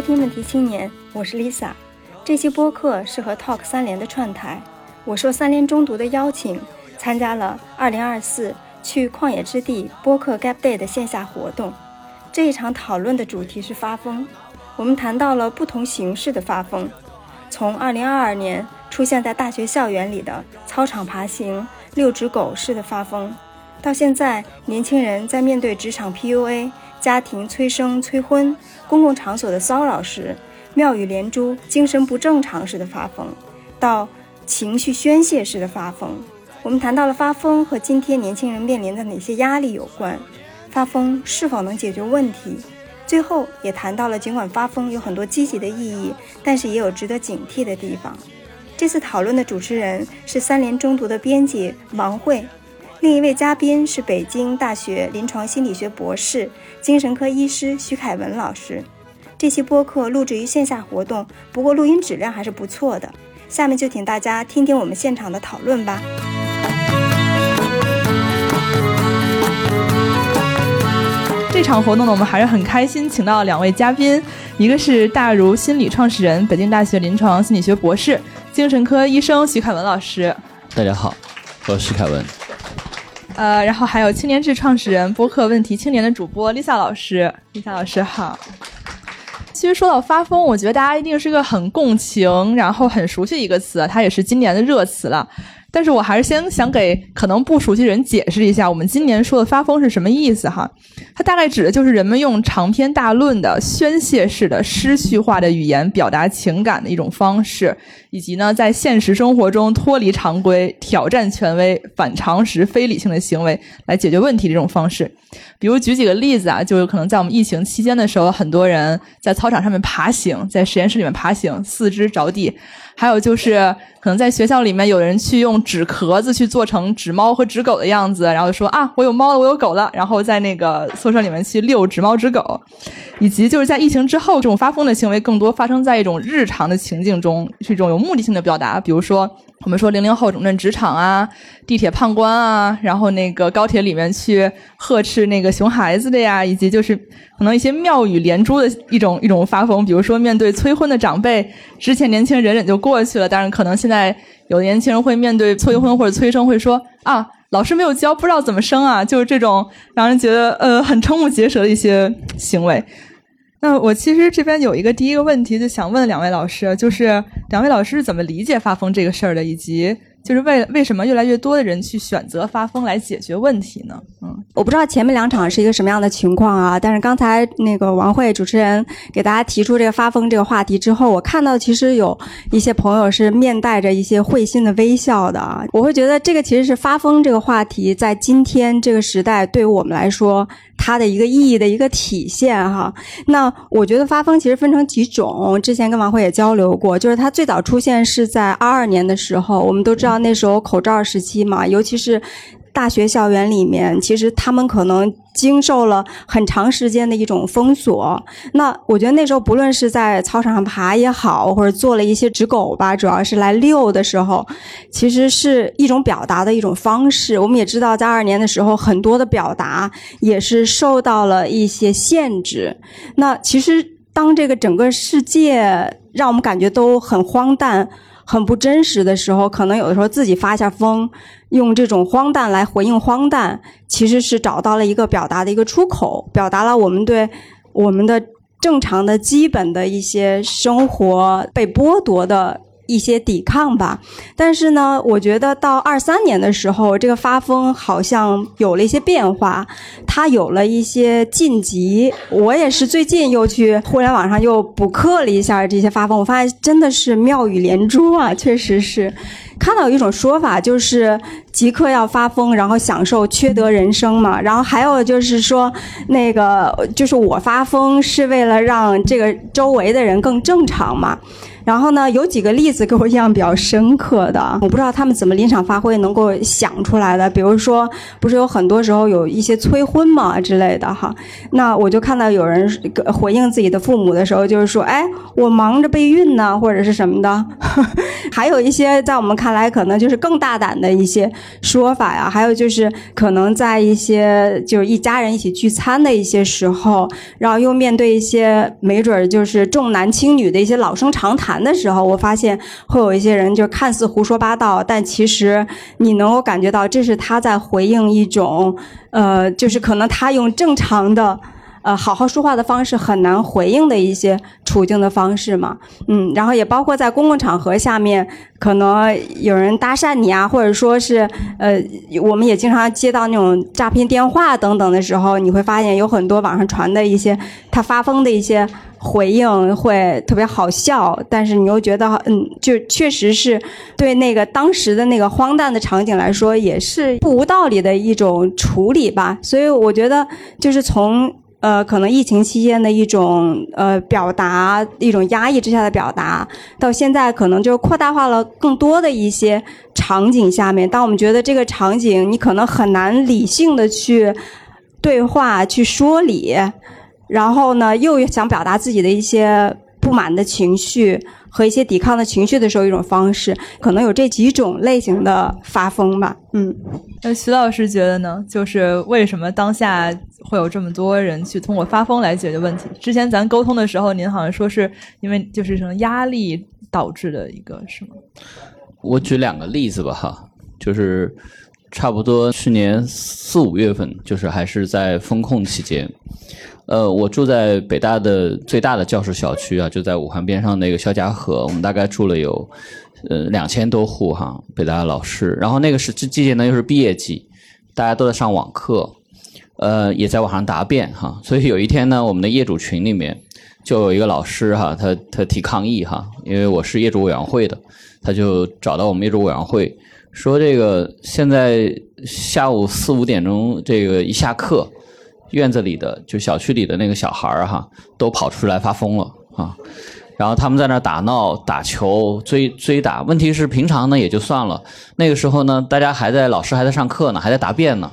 收听《问题青年》，我是 Lisa。这期播客是和 Talk 三联的串台，我受三联中读的邀请，参加了2024去旷野之地播客 Gap Day 的线下活动。这一场讨论的主题是发疯，我们谈到了不同形式的发疯，从2022年出现在大学校园里的操场爬行、遛只狗式的发疯，到现在年轻人在面对职场 PUA。家庭催生催婚，公共场所的骚扰时，妙语连珠，精神不正常时的发疯，到情绪宣泄式的发疯。我们谈到了发疯和今天年轻人面临的哪些压力有关，发疯是否能解决问题？最后也谈到了，尽管发疯有很多积极的意义，但是也有值得警惕的地方。这次讨论的主持人是三联中读的编辑王慧。另一位嘉宾是北京大学临床心理学博士、精神科医师徐凯文老师。这期播客录制于线下活动，不过录音质量还是不错的。下面就请大家听听我们现场的讨论吧。这场活动呢，我们还是很开心，请到两位嘉宾，一个是大如心理创始人、北京大学临床心理学博士、精神科医生徐凯文老师。大家好，我是徐凯文。呃，然后还有青年志创始人、播客问题青年的主播 Lisa 老师，Lisa 老师好。其实说到发疯，我觉得大家一定是个很共情，然后很熟悉一个词，它也是今年的热词了。但是我还是先想给可能不熟悉人解释一下，我们今年说的发疯是什么意思哈？它大概指的就是人们用长篇大论的宣泄式的诗序化的语言表达情感的一种方式，以及呢在现实生活中脱离常规、挑战权威、反常识、非理性的行为来解决问题的这种方式。比如举几个例子啊，就有可能在我们疫情期间的时候，很多人在操场上面爬行，在实验室里面爬行，四肢着地。还有就是，可能在学校里面有人去用纸壳子去做成纸猫和纸狗的样子，然后说啊，我有猫了，我有狗了，然后在那个宿舍里面去遛纸猫纸狗，以及就是在疫情之后，这种发疯的行为更多发生在一种日常的情境中，是一种有目的性的表达，比如说。我们说零零后整顿职场啊，地铁判官啊，然后那个高铁里面去呵斥那个熊孩子的呀，以及就是可能一些妙语连珠的一种一种发疯，比如说面对催婚的长辈，之前年轻人忍忍就过去了，但是可能现在有的年轻人会面对催婚或者催生会说啊，老师没有教，不知道怎么生啊，就是这种让人觉得呃很瞠目结舌的一些行为。那我其实这边有一个第一个问题，就想问两位老师，就是两位老师是怎么理解发疯这个事儿的，以及。就是为为什么越来越多的人去选择发疯来解决问题呢？嗯，我不知道前面两场是一个什么样的情况啊，但是刚才那个王慧主持人给大家提出这个发疯这个话题之后，我看到其实有一些朋友是面带着一些会心的微笑的啊。我会觉得这个其实是发疯这个话题在今天这个时代对于我们来说它的一个意义的一个体现哈。那我觉得发疯其实分成几种，之前跟王慧也交流过，就是它最早出现是在二二年的时候，我们都知道。到那时候口罩时期嘛，尤其是大学校园里面，其实他们可能经受了很长时间的一种封锁。那我觉得那时候不论是在操场上爬也好，或者做了一些纸狗吧，主要是来遛的时候，其实是一种表达的一种方式。我们也知道，在二年的时候，很多的表达也是受到了一些限制。那其实当这个整个世界让我们感觉都很荒诞。很不真实的时候，可能有的时候自己发一下疯，用这种荒诞来回应荒诞，其实是找到了一个表达的一个出口，表达了我们对我们的正常的基本的一些生活被剥夺的。一些抵抗吧，但是呢，我觉得到二三年的时候，这个发疯好像有了一些变化，它有了一些晋级。我也是最近又去互联网上又补课了一下这些发疯，我发现真的是妙语连珠啊，确实是。看到有一种说法，就是即刻要发疯，然后享受缺德人生嘛。然后还有就是说，那个就是我发疯是为了让这个周围的人更正常嘛。然后呢，有几个例子给我印象比较深刻的，我不知道他们怎么临场发挥能够想出来的。比如说，不是有很多时候有一些催婚嘛之类的哈，那我就看到有人回应自己的父母的时候，就是说，哎，我忙着备孕呢，或者是什么的。还有一些在我们看来可能就是更大胆的一些说法呀。还有就是可能在一些就是一家人一起聚餐的一些时候，然后又面对一些没准就是重男轻女的一些老生常谈谈的时候，我发现会有一些人就看似胡说八道，但其实你能够感觉到这是他在回应一种呃，就是可能他用正常的。呃，好好说话的方式很难回应的一些处境的方式嘛，嗯，然后也包括在公共场合下面，可能有人搭讪你啊，或者说是呃，我们也经常接到那种诈骗电话等等的时候，你会发现有很多网上传的一些他发疯的一些回应会特别好笑，但是你又觉得嗯，就确实是对那个当时的那个荒诞的场景来说，也是不无道理的一种处理吧，所以我觉得就是从。呃，可能疫情期间的一种呃表达，一种压抑之下的表达，到现在可能就扩大化了更多的一些场景下面。当我们觉得这个场景你可能很难理性的去对话、去说理，然后呢，又想表达自己的一些不满的情绪和一些抵抗的情绪的时候，一种方式，可能有这几种类型的发疯吧。嗯，那徐老师觉得呢？就是为什么当下？会有这么多人去通过发疯来解决问题。之前咱沟通的时候，您好像说是因为就是什么压力导致的一个，是吗？我举两个例子吧，哈，就是差不多去年四五月份，就是还是在风控期间，呃，我住在北大的最大的教师小区啊，就在武汉边上那个肖家河，我们大概住了有呃两千多户哈，北大的老师。然后那个是这季节呢，又是毕业季，大家都在上网课。呃，也在网上答辩哈，所以有一天呢，我们的业主群里面就有一个老师哈，他他提抗议哈，因为我是业主委员会的，他就找到我们业主委员会，说这个现在下午四五点钟这个一下课，院子里的就小区里的那个小孩儿哈，都跑出来发疯了啊，然后他们在那打闹、打球、追追打，问题是平常呢也就算了，那个时候呢，大家还在老师还在上课呢，还在答辩呢。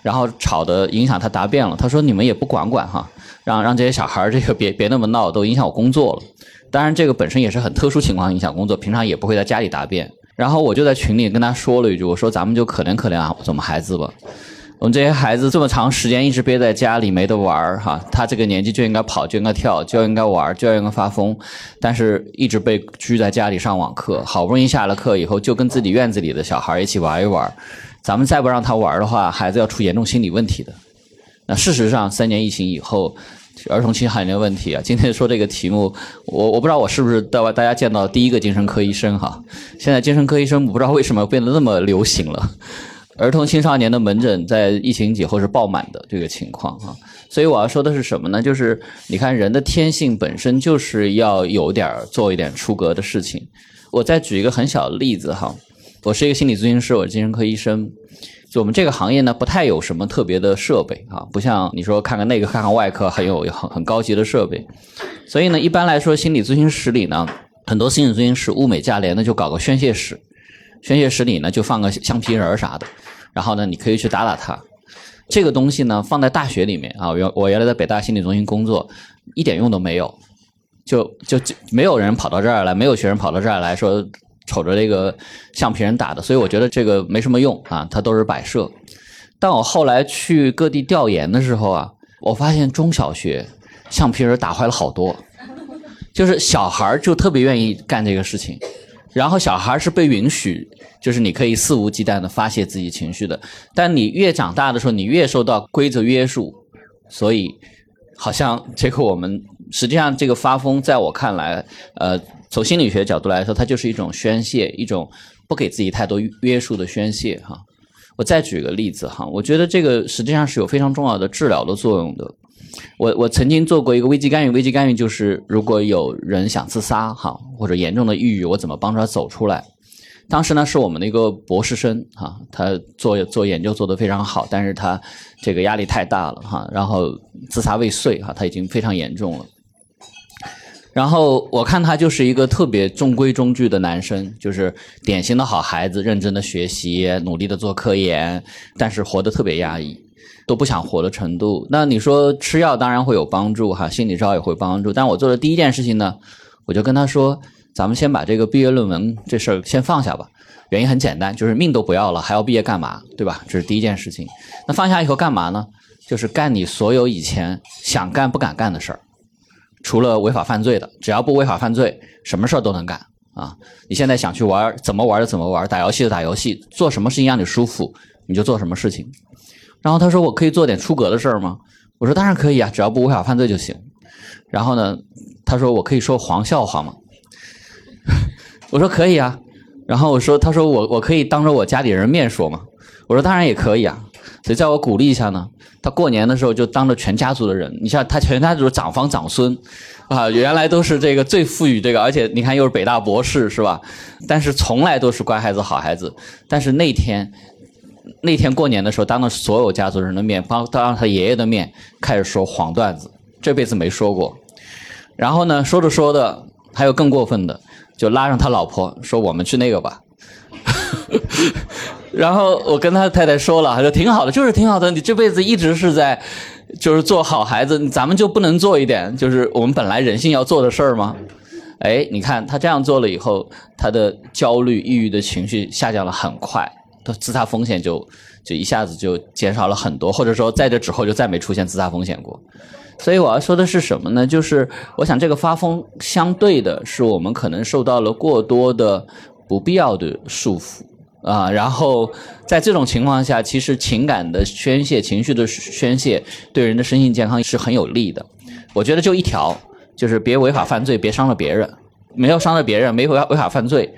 然后吵的影响他答辩了，他说你们也不管管哈，让让这些小孩儿这个别别那么闹，都影响我工作了。当然这个本身也是很特殊情况影响工作，平常也不会在家里答辩。然后我就在群里跟他说了一句，我说咱们就可怜可怜啊我们孩子吧，我们这些孩子这么长时间一直憋在家里没得玩儿哈，他这个年纪就应该跑就应该跳就应该玩儿就应该发疯，但是一直被拘在家里上网课，好不容易下了课以后就跟自己院子里的小孩一起玩一玩。咱们再不让他玩的话，孩子要出严重心理问题的。那事实上，三年疫情以后，儿童青少年问题啊，今天说这个题目，我我不知道我是不是大大家见到第一个精神科医生哈。现在精神科医生不知道为什么变得那么流行了，儿童青少年的门诊在疫情以后是爆满的这个情况啊。所以我要说的是什么呢？就是你看人的天性本身就是要有点做一点出格的事情。我再举一个很小的例子哈。我是一个心理咨询师，我是精神科医生。就我们这个行业呢，不太有什么特别的设备啊，不像你说看看那个看看外科，很有很很高级的设备。所以呢，一般来说，心理咨询室里呢，很多心理咨询师物美价廉的就搞个宣泄室，宣泄室里呢就放个橡皮人啥的，然后呢你可以去打打他。这个东西呢放在大学里面啊，原我原来在北大心理中心工作，一点用都没有，就就没有人跑到这儿来，没有学生跑到这儿来说。瞅着这个橡皮人打的，所以我觉得这个没什么用啊，它都是摆设。但我后来去各地调研的时候啊，我发现中小学橡皮人打坏了好多，就是小孩就特别愿意干这个事情，然后小孩是被允许，就是你可以肆无忌惮的发泄自己情绪的。但你越长大的时候，你越受到规则约束，所以好像这个我们实际上这个发疯，在我看来，呃。从心理学角度来说，它就是一种宣泄，一种不给自己太多约束的宣泄哈。我再举个例子哈，我觉得这个实际上是有非常重要的治疗的作用的。我我曾经做过一个危机干预，危机干预就是如果有人想自杀哈，或者严重的抑郁，我怎么帮他走出来？当时呢是我们的一个博士生哈，他做做研究做得非常好，但是他这个压力太大了哈，然后自杀未遂哈，他已经非常严重了。然后我看他就是一个特别中规中矩的男生，就是典型的好孩子，认真的学习，努力的做科研，但是活得特别压抑，都不想活的程度。那你说吃药当然会有帮助哈，心理治疗也会帮助。但我做的第一件事情呢，我就跟他说，咱们先把这个毕业论文这事儿先放下吧。原因很简单，就是命都不要了，还要毕业干嘛？对吧？这是第一件事情。那放下以后干嘛呢？就是干你所有以前想干不敢干的事儿。除了违法犯罪的，只要不违法犯罪，什么事儿都能干啊！你现在想去玩，怎么玩就怎么玩，打游戏就打游戏，做什么事情让你舒服，你就做什么事情。然后他说：“我可以做点出格的事儿吗？”我说：“当然可以啊，只要不违法犯罪就行。”然后呢，他说：“我可以说黄笑话吗？” 我说：“可以啊。”然后我说：“他说我我可以当着我家里人面说吗？”我说：“当然也可以啊。”所以在我鼓励一下呢。他过年的时候就当着全家族的人，你像他全家族长房长孙，啊，原来都是这个最富裕这个，而且你看又是北大博士是吧？但是从来都是乖孩子好孩子。但是那天那天过年的时候，当着所有家族人的面，当当着他爷爷的面开始说黄段子，这辈子没说过。然后呢，说着说的还有更过分的，就拉上他老婆说：“我们去那个吧。”然后我跟他太太说了，他说挺好的，就是挺好的。你这辈子一直是在，就是做好孩子，咱们就不能做一点，就是我们本来人性要做的事儿吗？哎，你看他这样做了以后，他的焦虑、抑郁的情绪下降了很快，自杀风险就就一下子就减少了很多，或者说在这之后就再没出现自杀风险过。所以我要说的是什么呢？就是我想这个发疯相对的是我们可能受到了过多的不必要的束缚。啊，然后在这种情况下，其实情感的宣泄、情绪的宣泄，对人的身心健康是很有利的。我觉得就一条，就是别违法犯罪，别伤了别人。没有伤了别人，没违违法犯罪，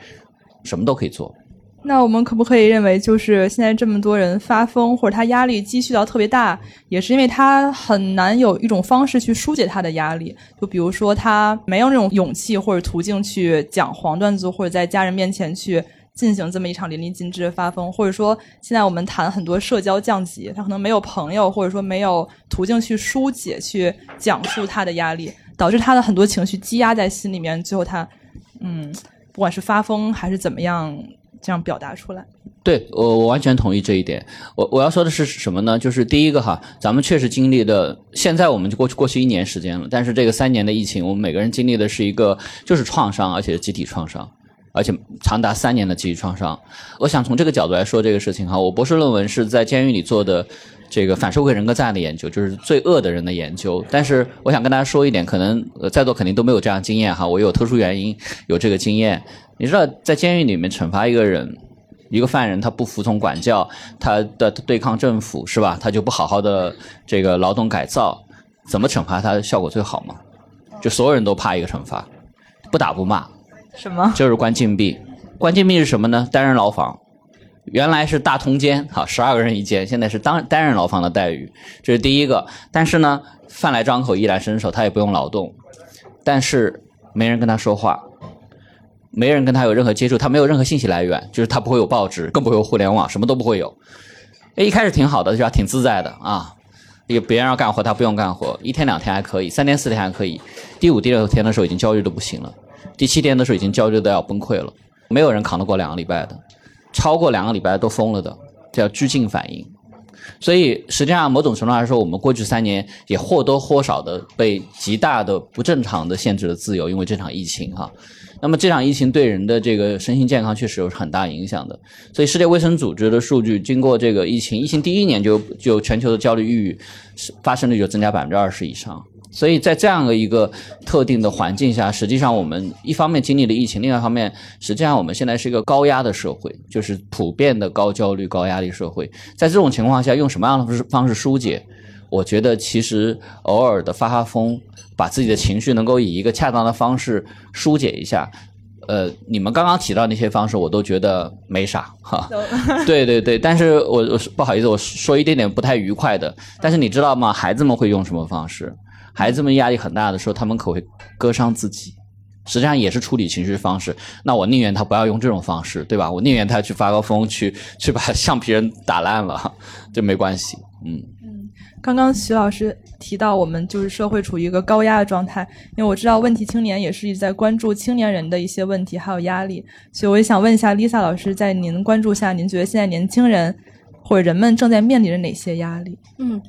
什么都可以做。那我们可不可以认为，就是现在这么多人发疯，或者他压力积蓄到特别大，也是因为他很难有一种方式去疏解他的压力？就比如说，他没有那种勇气或者途径去讲黄段子，或者在家人面前去。进行这么一场淋漓尽致的发疯，或者说现在我们谈很多社交降级，他可能没有朋友，或者说没有途径去疏解、去讲述他的压力，导致他的很多情绪积压在心里面，最后他，嗯，不管是发疯还是怎么样，这样表达出来。对我，我完全同意这一点。我我要说的是什么呢？就是第一个哈，咱们确实经历的，现在我们就过去过去一年时间了，但是这个三年的疫情，我们每个人经历的是一个就是创伤，而且是集体创伤。而且长达三年的集体创伤，我想从这个角度来说这个事情哈。我博士论文是在监狱里做的这个反社会人格障碍的研究，就是罪恶的人的研究。但是我想跟大家说一点，可能在座肯定都没有这样经验哈。我有特殊原因有这个经验。你知道，在监狱里面惩罚一个人，一个犯人，他不服从管教，他的对抗政府是吧？他就不好好的这个劳动改造，怎么惩罚他效果最好吗？就所有人都怕一个惩罚，不打不骂。什么？就是关禁闭，关禁闭是什么呢？单人牢房，原来是大通间，好，十二个人一间，现在是单单人牢房的待遇，这是第一个。但是呢，饭来张口，衣来伸手，他也不用劳动，但是没人跟他说话，没人跟他有任何接触，他没有任何信息来源，就是他不会有报纸，更不会有互联网，什么都不会有。哎，一开始挺好的，就挺自在的啊，也别人要干活，他不用干活，一天两天还可以，三天四天还可以，第五第六天的时候已经焦虑的不行了。第七天的时候已经焦虑的要崩溃了，没有人扛得过两个礼拜的，超过两个礼拜都疯了的，叫拘禁反应。所以实际上某种程度来说，我们过去三年也或多或少的被极大的不正常的限制了自由，因为这场疫情哈。那么这场疫情对人的这个身心健康确实有很大影响的。所以世界卫生组织的数据，经过这个疫情，疫情第一年就就全球的焦虑抑郁发生率就增加百分之二十以上。所以在这样的一个特定的环境下，实际上我们一方面经历了疫情，另外一方面，实际上我们现在是一个高压的社会，就是普遍的高焦虑、高压力社会。在这种情况下，用什么样的方式疏解？我觉得其实偶尔的发发疯，把自己的情绪能够以一个恰当的方式疏解一下。呃，你们刚刚提到那些方式，我都觉得没啥哈。对对对，但是我我不好意思，我说一点点不太愉快的。但是你知道吗？孩子们会用什么方式？孩子们压力很大的时候，他们可会割伤自己，实际上也是处理情绪方式。那我宁愿他不要用这种方式，对吧？我宁愿他去发个疯，去去把 橡皮人打烂了，就没关系。嗯嗯，刚刚徐老师提到，我们就是社会处于一个高压的状态，因为我知道问题青年也是一直在关注青年人的一些问题还有压力，所以我也想问一下 Lisa 老师，在您关注下，您觉得现在年轻人？或者人们正在面临着哪些压力？嗯，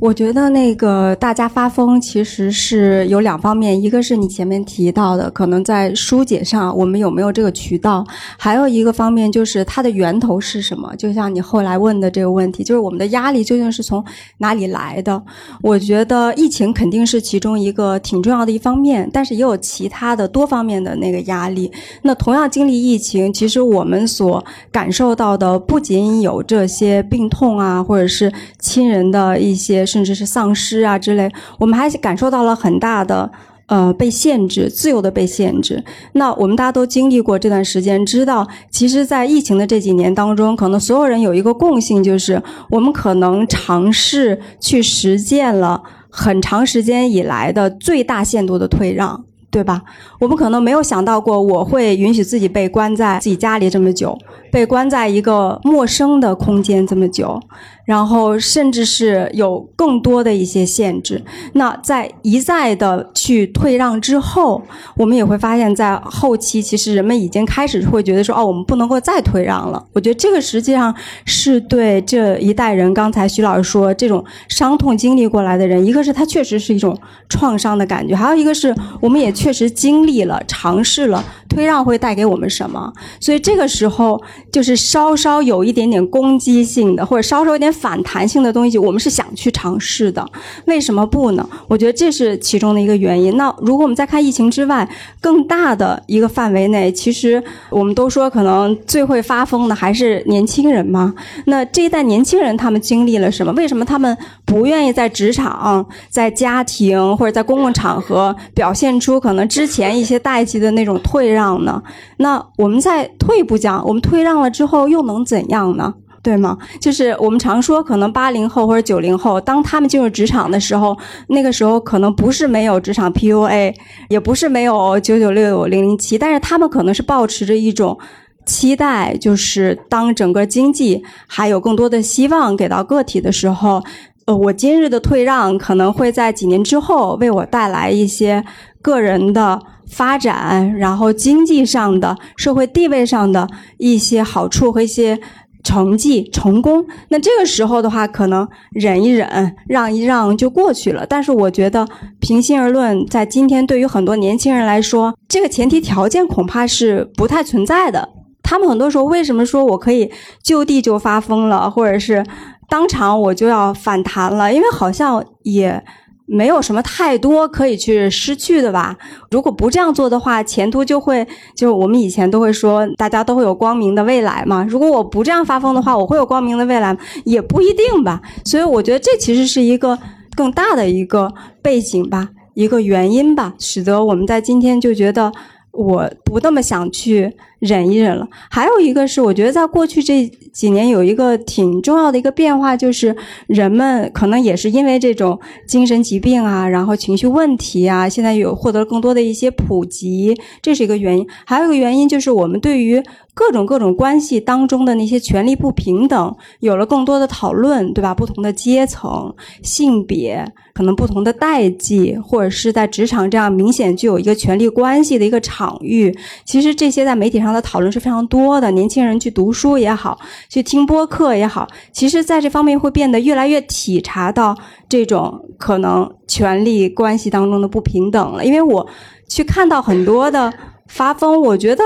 我觉得那个大家发疯其实是有两方面，一个是你前面提到的，可能在疏解上我们有没有这个渠道；还有一个方面就是它的源头是什么。就像你后来问的这个问题，就是我们的压力究竟是从哪里来的？我觉得疫情肯定是其中一个挺重要的一方面，但是也有其他的多方面的那个压力。那同样经历疫情，其实我们所感受到的不仅有这些。病痛啊，或者是亲人的一些，甚至是丧失啊之类，我们还感受到了很大的呃被限制、自由的被限制。那我们大家都经历过这段时间，知道其实，在疫情的这几年当中，可能所有人有一个共性，就是我们可能尝试去实践了很长时间以来的最大限度的退让。对吧？我们可能没有想到过，我会允许自己被关在自己家里这么久，被关在一个陌生的空间这么久。然后，甚至是有更多的一些限制。那在一再的去退让之后，我们也会发现，在后期，其实人们已经开始会觉得说：“哦，我们不能够再退让了。”我觉得这个实际上是对这一代人，刚才徐老师说这种伤痛经历过来的人，一个是他确实是一种创伤的感觉，还有一个是我们也确实经历了、尝试了退让会带给我们什么。所以这个时候，就是稍稍有一点点攻击性的，或者稍稍有点。反弹性的东西，我们是想去尝试的，为什么不呢？我觉得这是其中的一个原因。那如果我们再看疫情之外更大的一个范围内，其实我们都说可能最会发疯的还是年轻人嘛。那这一代年轻人他们经历了什么？为什么他们不愿意在职场、在家庭或者在公共场合表现出可能之前一些代际的那种退让呢？那我们再退一步讲，我们退让了之后又能怎样呢？对吗？就是我们常说，可能八零后或者九零后，当他们进入职场的时候，那个时候可能不是没有职场 PUA，也不是没有九九六零零七，但是他们可能是保持着一种期待，就是当整个经济还有更多的希望给到个体的时候，呃，我今日的退让可能会在几年之后为我带来一些个人的发展，然后经济上的、社会地位上的一些好处和一些。成绩成功，那这个时候的话，可能忍一忍，让一让就过去了。但是我觉得，平心而论，在今天对于很多年轻人来说，这个前提条件恐怕是不太存在的。他们很多时候为什么说我可以就地就发疯了，或者是当场我就要反弹了？因为好像也。没有什么太多可以去失去的吧？如果不这样做的话，前途就会就我们以前都会说，大家都会有光明的未来嘛。如果我不这样发疯的话，我会有光明的未来也不一定吧。所以我觉得这其实是一个更大的一个背景吧，一个原因吧，使得我们在今天就觉得我不那么想去。忍一忍了，还有一个是，我觉得在过去这几年有一个挺重要的一个变化，就是人们可能也是因为这种精神疾病啊，然后情绪问题啊，现在有获得更多的一些普及，这是一个原因。还有一个原因就是我们对于各种各种关系当中的那些权利不平等有了更多的讨论，对吧？不同的阶层、性别，可能不同的代际，或者是在职场这样明显具有一个权力关系的一个场域，其实这些在媒体上。的讨论是非常多的，年轻人去读书也好，去听播客也好，其实在这方面会变得越来越体察到这种可能权力关系当中的不平等了。因为我去看到很多的发疯，我觉得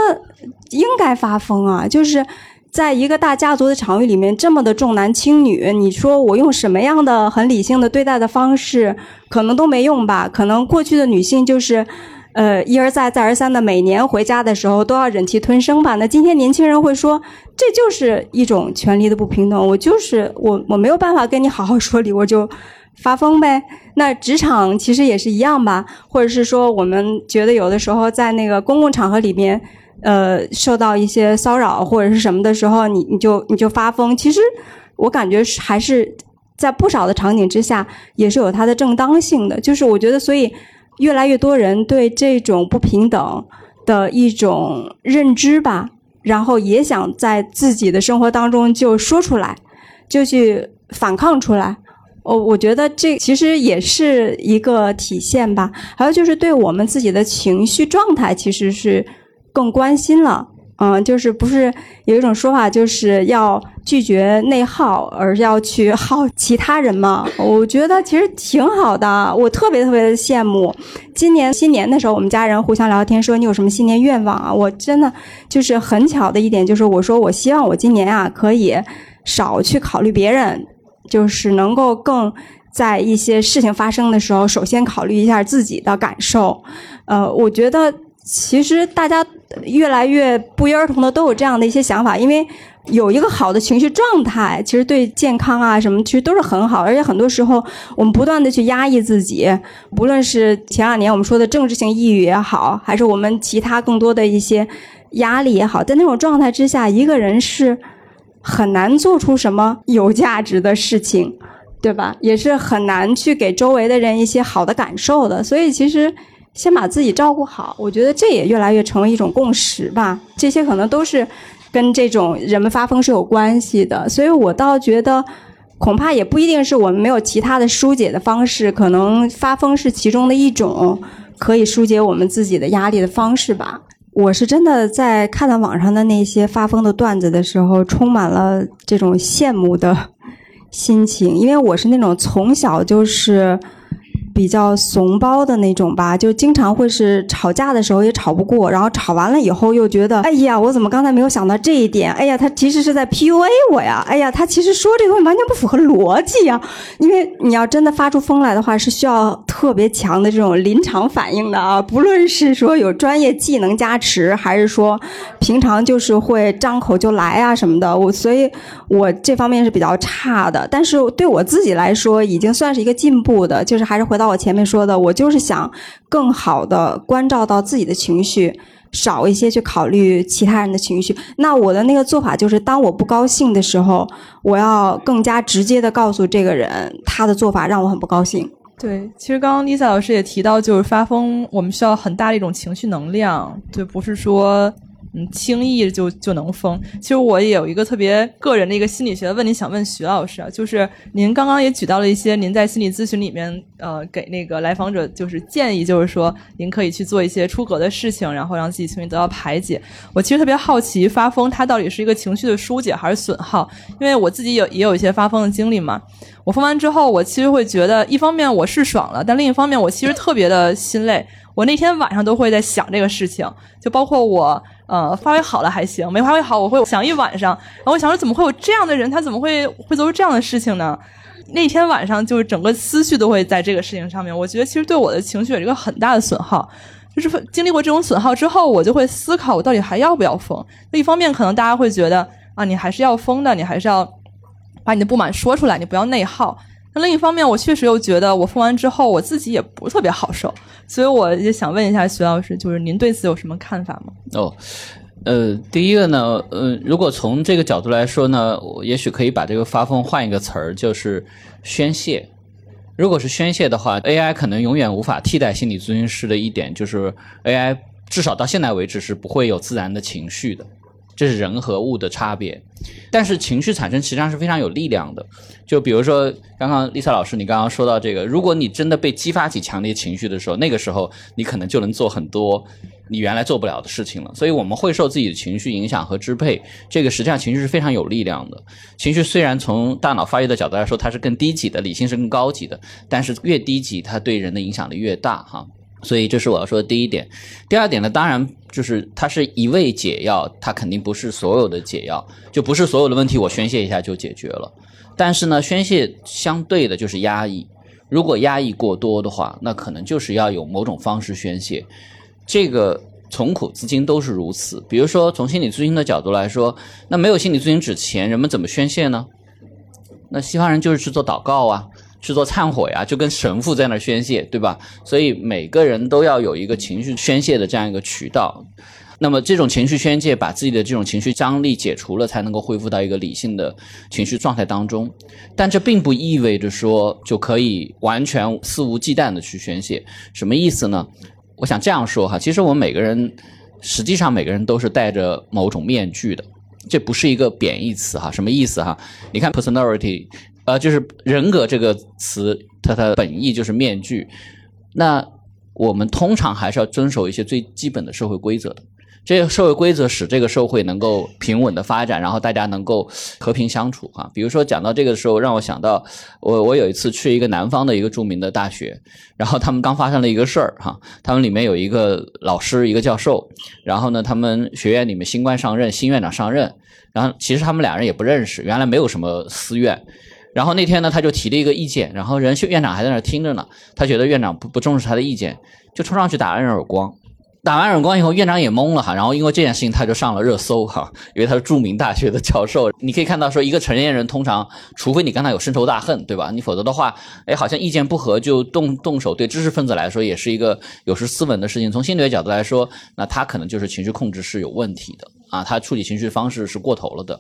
应该发疯啊！就是在一个大家族的场域里面，这么的重男轻女，你说我用什么样的很理性的对待的方式，可能都没用吧？可能过去的女性就是。呃，一而再，再而三的，每年回家的时候都要忍气吞声吧？那今天年轻人会说，这就是一种权力的不平等。我就是我，我没有办法跟你好好说理，我就发疯呗。那职场其实也是一样吧？或者是说，我们觉得有的时候在那个公共场合里面，呃，受到一些骚扰或者是什么的时候，你你就你就发疯。其实我感觉还是在不少的场景之下，也是有它的正当性的。就是我觉得，所以。越来越多人对这种不平等的一种认知吧，然后也想在自己的生活当中就说出来，就去反抗出来。我我觉得这其实也是一个体现吧。还有就是对我们自己的情绪状态，其实是更关心了。嗯，就是不是有一种说法，就是要拒绝内耗，而要去耗其他人嘛？我觉得其实挺好的，我特别特别的羡慕。今年新年的时候，我们家人互相聊天，说你有什么新年愿望啊？我真的就是很巧的一点，就是我说我希望我今年啊可以少去考虑别人，就是能够更在一些事情发生的时候，首先考虑一下自己的感受。呃，我觉得。其实大家越来越不约而同的都有这样的一些想法，因为有一个好的情绪状态，其实对健康啊什么其实都是很好。而且很多时候我们不断的去压抑自己，不论是前两年我们说的政治性抑郁也好，还是我们其他更多的一些压力也好，在那种状态之下，一个人是很难做出什么有价值的事情，对吧？也是很难去给周围的人一些好的感受的。所以其实。先把自己照顾好，我觉得这也越来越成为一种共识吧。这些可能都是跟这种人们发疯是有关系的，所以我倒觉得，恐怕也不一定是我们没有其他的疏解的方式，可能发疯是其中的一种可以疏解我们自己的压力的方式吧。我是真的在看到网上的那些发疯的段子的时候，充满了这种羡慕的心情，因为我是那种从小就是。比较怂包的那种吧，就经常会是吵架的时候也吵不过，然后吵完了以后又觉得，哎呀，我怎么刚才没有想到这一点？哎呀，他其实是在 PUA 我呀！哎呀，他其实说这个东西完全不符合逻辑呀！因为你要真的发出疯来的话，是需要特别强的这种临场反应的啊！不论是说有专业技能加持，还是说平常就是会张口就来啊什么的，我所以，我这方面是比较差的。但是对我自己来说，已经算是一个进步的，就是还是回到。我前面说的，我就是想更好的关照到自己的情绪，少一些去考虑其他人的情绪。那我的那个做法就是，当我不高兴的时候，我要更加直接的告诉这个人，他的做法让我很不高兴。对，其实刚刚 Lisa 老师也提到，就是发疯，我们需要很大的一种情绪能量，就不是说。嗯，轻易就就能疯。其实我也有一个特别个人的一个心理学的问题想问徐老师啊，就是您刚刚也举到了一些您在心理咨询里面呃给那个来访者就是建议，就是说您可以去做一些出格的事情，然后让自己情绪得到排解。我其实特别好奇，发疯它到底是一个情绪的疏解还是损耗？因为我自己有也有一些发疯的经历嘛。我疯完之后，我其实会觉得，一方面我是爽了，但另一方面我其实特别的心累。我那天晚上都会在想这个事情，就包括我。呃，发挥好了还行，没发挥好我会想一晚上。然后我想说，怎么会有这样的人？他怎么会会做出这样的事情呢？那天晚上就是整个思绪都会在这个事情上面。我觉得其实对我的情绪有一个很大的损耗。就是经历过这种损耗之后，我就会思考，我到底还要不要疯？那一方面可能大家会觉得啊，你还是要疯的，你还是要把你的不满说出来，你不要内耗。那另一方面，我确实又觉得我疯完之后，我自己也不特别好受。所以我也想问一下徐老师，就是您对此有什么看法吗？哦，呃，第一个呢，呃，如果从这个角度来说呢，我也许可以把这个发疯换一个词儿，就是宣泄。如果是宣泄的话，AI 可能永远无法替代心理咨询师的一点，就是 AI 至少到现在为止是不会有自然的情绪的。这是人和物的差别，但是情绪产生实际上是非常有力量的。就比如说，刚刚丽萨老师，你刚刚说到这个，如果你真的被激发起强烈情绪的时候，那个时候你可能就能做很多你原来做不了的事情了。所以我们会受自己的情绪影响和支配，这个实际上情绪是非常有力量的。情绪虽然从大脑发育的角度来说，它是更低级的，理性是更高级的，但是越低级，它对人的影响力越大，哈。所以这是我要说的第一点。第二点呢，当然就是它是一味解药，它肯定不是所有的解药，就不是所有的问题我宣泄一下就解决了。但是呢，宣泄相对的就是压抑。如果压抑过多的话，那可能就是要有某种方式宣泄。这个从古至今都是如此。比如说从心理咨询的角度来说，那没有心理咨询之前，人们怎么宣泄呢？那西方人就是去做祷告啊。去做忏悔啊，就跟神父在那宣泄，对吧？所以每个人都要有一个情绪宣泄的这样一个渠道。那么这种情绪宣泄，把自己的这种情绪张力解除了，才能够恢复到一个理性的情绪状态当中。但这并不意味着说就可以完全肆无忌惮的去宣泄。什么意思呢？我想这样说哈，其实我们每个人，实际上每个人都是戴着某种面具的。这不是一个贬义词哈，什么意思哈？你看 personality。呃，就是人格这个词，它的本意就是面具。那我们通常还是要遵守一些最基本的社会规则的。这些社会规则使这个社会能够平稳的发展，然后大家能够和平相处哈。比如说讲到这个的时候，让我想到我我有一次去一个南方的一个著名的大学，然后他们刚发生了一个事儿哈，他们里面有一个老师一个教授，然后呢，他们学院里面新官上任，新院长上任，然后其实他们俩人也不认识，原来没有什么私怨，然后那天呢，他就提了一个意见，然后人院长还在那听着呢，他觉得院长不不重视他的意见，就冲上去打了人耳光。打完耳光以后，院长也懵了哈，然后因为这件事情，他就上了热搜哈，因为他是著名大学的教授。你可以看到说，一个成年人通常，除非你跟他有深仇大恨，对吧？你否则的话，哎，好像意见不合就动动手，对知识分子来说也是一个有失斯文的事情。从心理学角度来说，那他可能就是情绪控制是有问题的啊，他处理情绪方式是过头了的。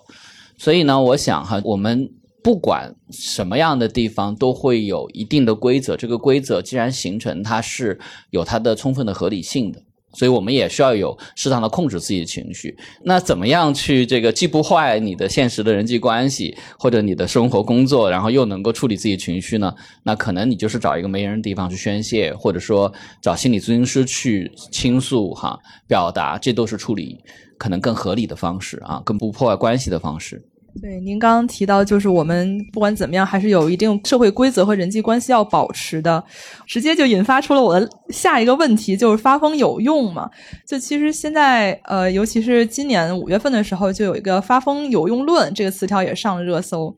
所以呢，我想哈，我们不管什么样的地方都会有一定的规则，这个规则既然形成，它是有它的充分的合理性的。所以我们也需要有适当的控制自己的情绪。那怎么样去这个既不坏你的现实的人际关系或者你的生活工作，然后又能够处理自己情绪呢？那可能你就是找一个没人的地方去宣泄，或者说找心理咨询师去倾诉哈，表达，这都是处理可能更合理的方式啊，更不破坏关系的方式。对，您刚刚提到，就是我们不管怎么样，还是有一定社会规则和人际关系要保持的，直接就引发出了我的下一个问题，就是发疯有用吗？就其实现在，呃，尤其是今年五月份的时候，就有一个“发疯有用论”这个词条也上了热搜。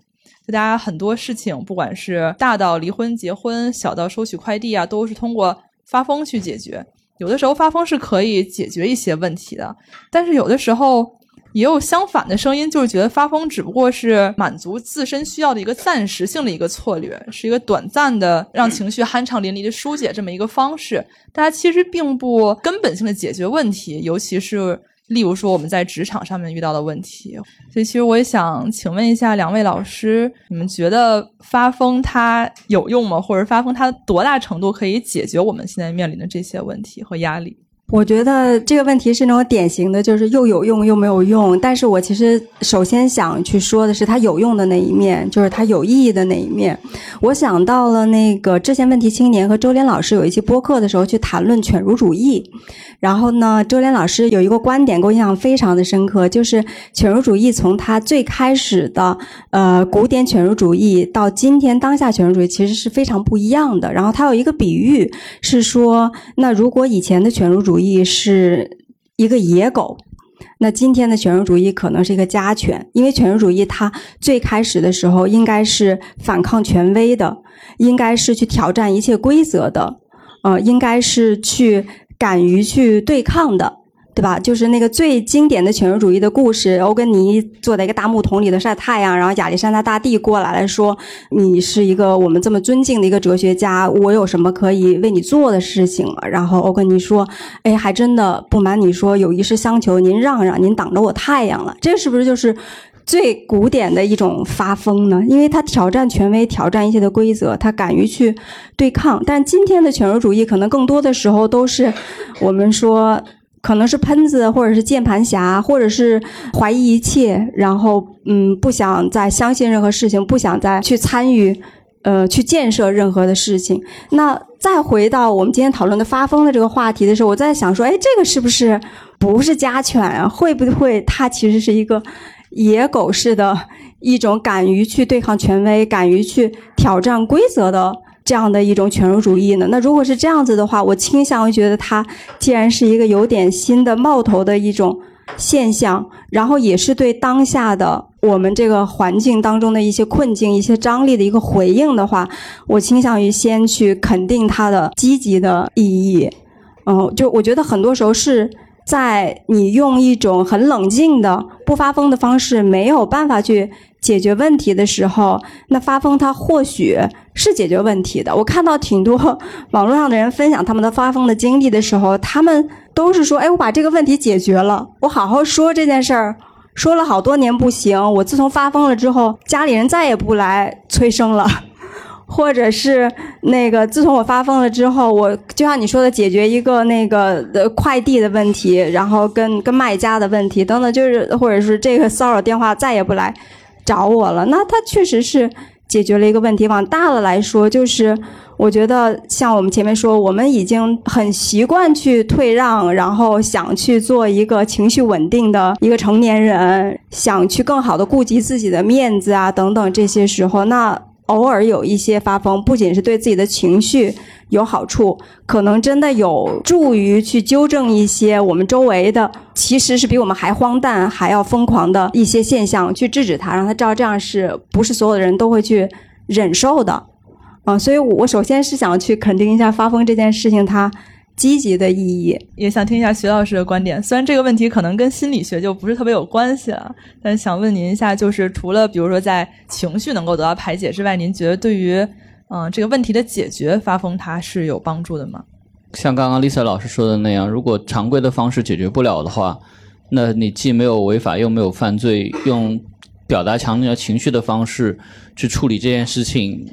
就大家很多事情，不管是大到离婚、结婚，小到收取快递啊，都是通过发疯去解决。有的时候发疯是可以解决一些问题的，但是有的时候。也有相反的声音，就是觉得发疯只不过是满足自身需要的一个暂时性的一个策略，是一个短暂的让情绪酣畅淋漓的疏解这么一个方式。大家其实并不根本性的解决问题，尤其是例如说我们在职场上面遇到的问题。所以，其实我也想请问一下两位老师，你们觉得发疯它有用吗？或者发疯它多大程度可以解决我们现在面临的这些问题和压力？我觉得这个问题是那种典型的，就是又有用又没有用。但是我其实首先想去说的是它有用的那一面，就是它有意义的那一面。我想到了那个这些问题青年和周濂老师有一期播客的时候去谈论犬儒主义，然后呢，周濂老师有一个观点给我印象非常的深刻，就是犬儒主义从它最开始的呃古典犬儒主义到今天当下犬儒主义其实是非常不一样的。然后他有一个比喻是说，那如果以前的犬儒主义义是一个野狗，那今天的犬儒主义可能是一个家犬，因为犬儒主义它最开始的时候应该是反抗权威的，应该是去挑战一切规则的，呃，应该是去敢于去对抗的。对吧？就是那个最经典的犬儒主义的故事，欧根尼坐在一个大木桶里头晒太阳，然后亚历山大大帝过来了，说：“你是一个我们这么尊敬的一个哲学家，我有什么可以为你做的事情？”然后欧根尼说：“哎，还真的不瞒你说，有一事相求，您让让，您挡着我太阳了。”这是不是就是最古典的一种发疯呢？因为他挑战权威，挑战一切的规则，他敢于去对抗。但今天的犬儒主义可能更多的时候都是我们说。可能是喷子，或者是键盘侠，或者是怀疑一切，然后嗯，不想再相信任何事情，不想再去参与，呃，去建设任何的事情。那再回到我们今天讨论的发疯的这个话题的时候，我在想说，哎，这个是不是不是家犬啊？会不会它其实是一个野狗式的一种敢于去对抗权威、敢于去挑战规则的？这样的一种犬儒主义呢？那如果是这样子的话，我倾向于觉得它既然是一个有点新的冒头的一种现象，然后也是对当下的我们这个环境当中的一些困境、一些张力的一个回应的话，我倾向于先去肯定它的积极的意义。嗯，就我觉得很多时候是在你用一种很冷静的、不发疯的方式，没有办法去。解决问题的时候，那发疯它或许是解决问题的。我看到挺多网络上的人分享他们的发疯的经历的时候，他们都是说：“哎，我把这个问题解决了，我好好说这件事儿，说了好多年不行。我自从发疯了之后，家里人再也不来催生了，或者是那个自从我发疯了之后，我就像你说的，解决一个那个呃快递的问题，然后跟跟卖家的问题等等，就是或者是这个骚扰电话再也不来。”找我了，那他确实是解决了一个问题。往大了来说，就是我觉得像我们前面说，我们已经很习惯去退让，然后想去做一个情绪稳定的一个成年人，想去更好的顾及自己的面子啊等等这些时候，那偶尔有一些发疯，不仅是对自己的情绪。有好处，可能真的有助于去纠正一些我们周围的其实是比我们还荒诞、还要疯狂的一些现象，去制止他，让他知道这样是不是所有的人都会去忍受的，啊，所以我首先是想去肯定一下发疯这件事情它积极的意义，也想听一下徐老师的观点。虽然这个问题可能跟心理学就不是特别有关系了，但想问您一下，就是除了比如说在情绪能够得到排解之外，您觉得对于？嗯，这个问题的解决，发疯它是有帮助的吗？像刚刚 Lisa 老师说的那样，如果常规的方式解决不了的话，那你既没有违法，又没有犯罪，用表达强烈情绪的方式去处理这件事情，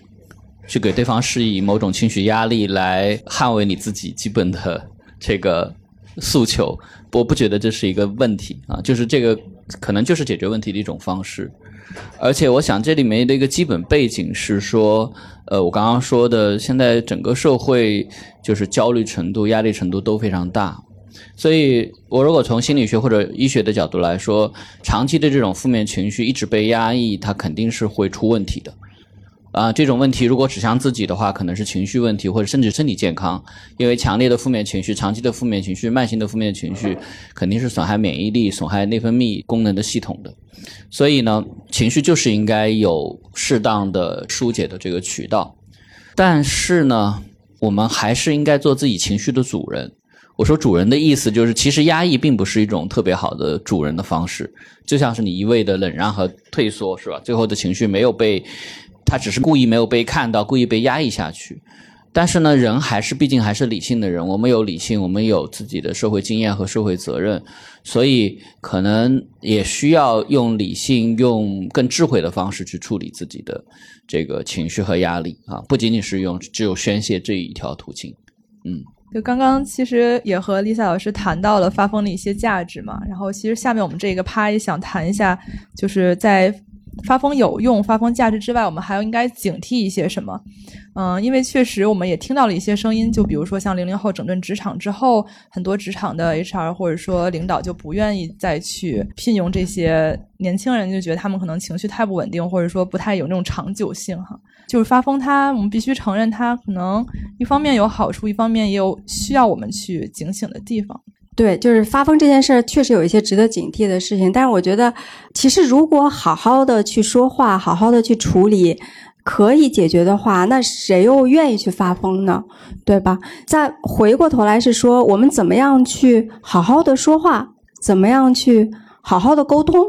去给对方施以某种情绪压力来捍卫你自己基本的这个诉求，我不觉得这是一个问题啊，就是这个可能就是解决问题的一种方式。而且，我想这里面的一个基本背景是说，呃，我刚刚说的，现在整个社会就是焦虑程度、压力程度都非常大，所以我如果从心理学或者医学的角度来说，长期的这种负面情绪一直被压抑，它肯定是会出问题的。啊，这种问题如果指向自己的话，可能是情绪问题，或者甚至身体健康。因为强烈的负面情绪、长期的负面情绪、慢性的负面情绪，肯定是损害免疫力、损害内分泌功能的系统的。所以呢，情绪就是应该有适当的疏解的这个渠道。但是呢，我们还是应该做自己情绪的主人。我说主人的意思就是，其实压抑并不是一种特别好的主人的方式，就像是你一味的忍让和退缩，是吧？最后的情绪没有被。他只是故意没有被看到，故意被压抑下去。但是呢，人还是毕竟还是理性的人，我们有理性，我们有自己的社会经验和社会责任，所以可能也需要用理性、用更智慧的方式去处理自己的这个情绪和压力啊，不仅仅是用只有宣泄这一条途径。嗯，就刚刚其实也和 Lisa 老师谈到了发疯的一些价值嘛，然后其实下面我们这个趴也想谈一下，就是在。发疯有用，发疯价值之外，我们还要应该警惕一些什么？嗯，因为确实我们也听到了一些声音，就比如说像零零后整顿职场之后，很多职场的 HR 或者说领导就不愿意再去聘用这些年轻人，就觉得他们可能情绪太不稳定，或者说不太有那种长久性哈。就是发疯，它我们必须承认，它可能一方面有好处，一方面也有需要我们去警醒的地方。对，就是发疯这件事儿，确实有一些值得警惕的事情。但是我觉得，其实如果好好的去说话，好好的去处理，可以解决的话，那谁又愿意去发疯呢？对吧？再回过头来是说，我们怎么样去好好的说话，怎么样去好好的沟通？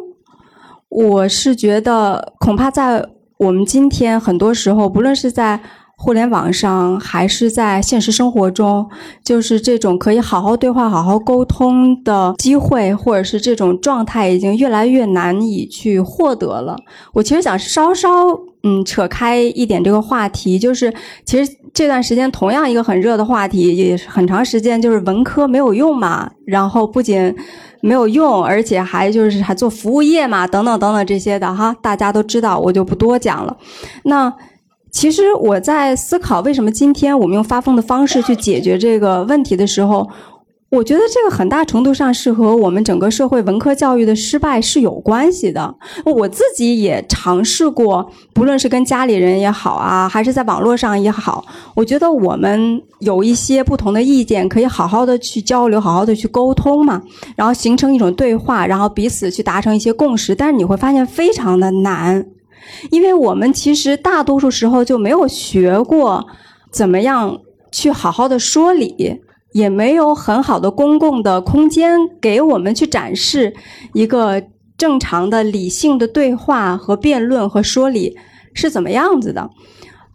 我是觉得，恐怕在我们今天很多时候，不论是在。互联网上还是在现实生活中，就是这种可以好好对话、好好沟通的机会，或者是这种状态，已经越来越难以去获得了。我其实想稍稍嗯扯开一点这个话题，就是其实这段时间同样一个很热的话题，也很长时间就是文科没有用嘛，然后不仅没有用，而且还就是还做服务业嘛，等等等等这些的哈，大家都知道，我就不多讲了。那。其实我在思考，为什么今天我们用发疯的方式去解决这个问题的时候，我觉得这个很大程度上是和我们整个社会文科教育的失败是有关系的。我自己也尝试过，不论是跟家里人也好啊，还是在网络上也好，我觉得我们有一些不同的意见，可以好好的去交流，好好的去沟通嘛，然后形成一种对话，然后彼此去达成一些共识。但是你会发现非常的难。因为我们其实大多数时候就没有学过怎么样去好好的说理，也没有很好的公共的空间给我们去展示一个正常的理性的对话和辩论和说理是怎么样子的。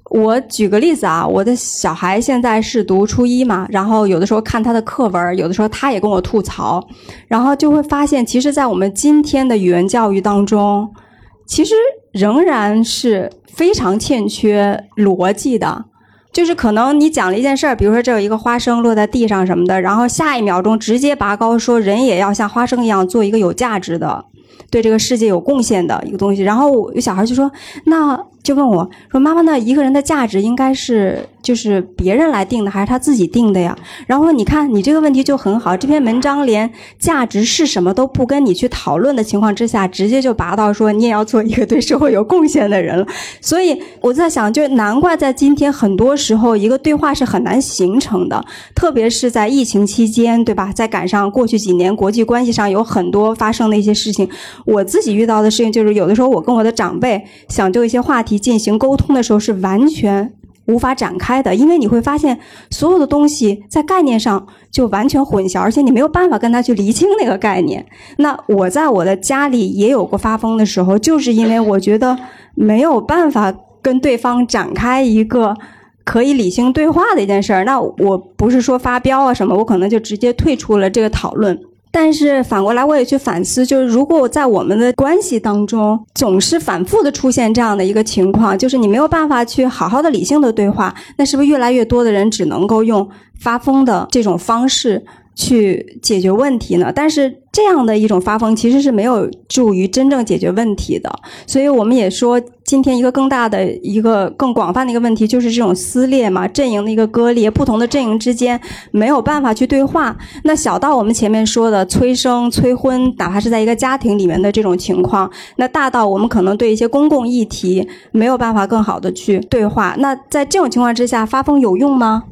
我举个例子啊，我的小孩现在是读初一嘛，然后有的时候看他的课文，有的时候他也跟我吐槽，然后就会发现，其实，在我们今天的语文教育当中。其实仍然是非常欠缺逻辑的，就是可能你讲了一件事儿，比如说这有一个花生落在地上什么的，然后下一秒钟直接拔高说人也要像花生一样做一个有价值的、对这个世界有贡献的一个东西，然后有小孩就说：“那就问我说：“妈妈，那一个人的价值应该是就是别人来定的，还是他自己定的呀？”然后你看，你这个问题就很好。这篇文章连价值是什么都不跟你去讨论的情况之下，直接就拔到说你也要做一个对社会有贡献的人了。所以我在想，就难怪在今天很多时候一个对话是很难形成的，特别是在疫情期间，对吧？在赶上过去几年国际关系上有很多发生的一些事情，我自己遇到的事情就是，有的时候我跟我的长辈想就一些话题。进行沟通的时候是完全无法展开的，因为你会发现所有的东西在概念上就完全混淆，而且你没有办法跟他去厘清那个概念。那我在我的家里也有过发疯的时候，就是因为我觉得没有办法跟对方展开一个可以理性对话的一件事儿。那我不是说发飙啊什么，我可能就直接退出了这个讨论。但是反过来，我也去反思，就是如果在我们的关系当中总是反复的出现这样的一个情况，就是你没有办法去好好的理性的对话，那是不是越来越多的人只能够用发疯的这种方式？去解决问题呢？但是这样的一种发疯其实是没有助于真正解决问题的。所以我们也说，今天一个更大的、一个更广泛的一个问题，就是这种撕裂嘛，阵营的一个割裂，不同的阵营之间没有办法去对话。那小到我们前面说的催生、催婚，哪怕是在一个家庭里面的这种情况，那大到我们可能对一些公共议题没有办法更好的去对话。那在这种情况之下，发疯有用吗？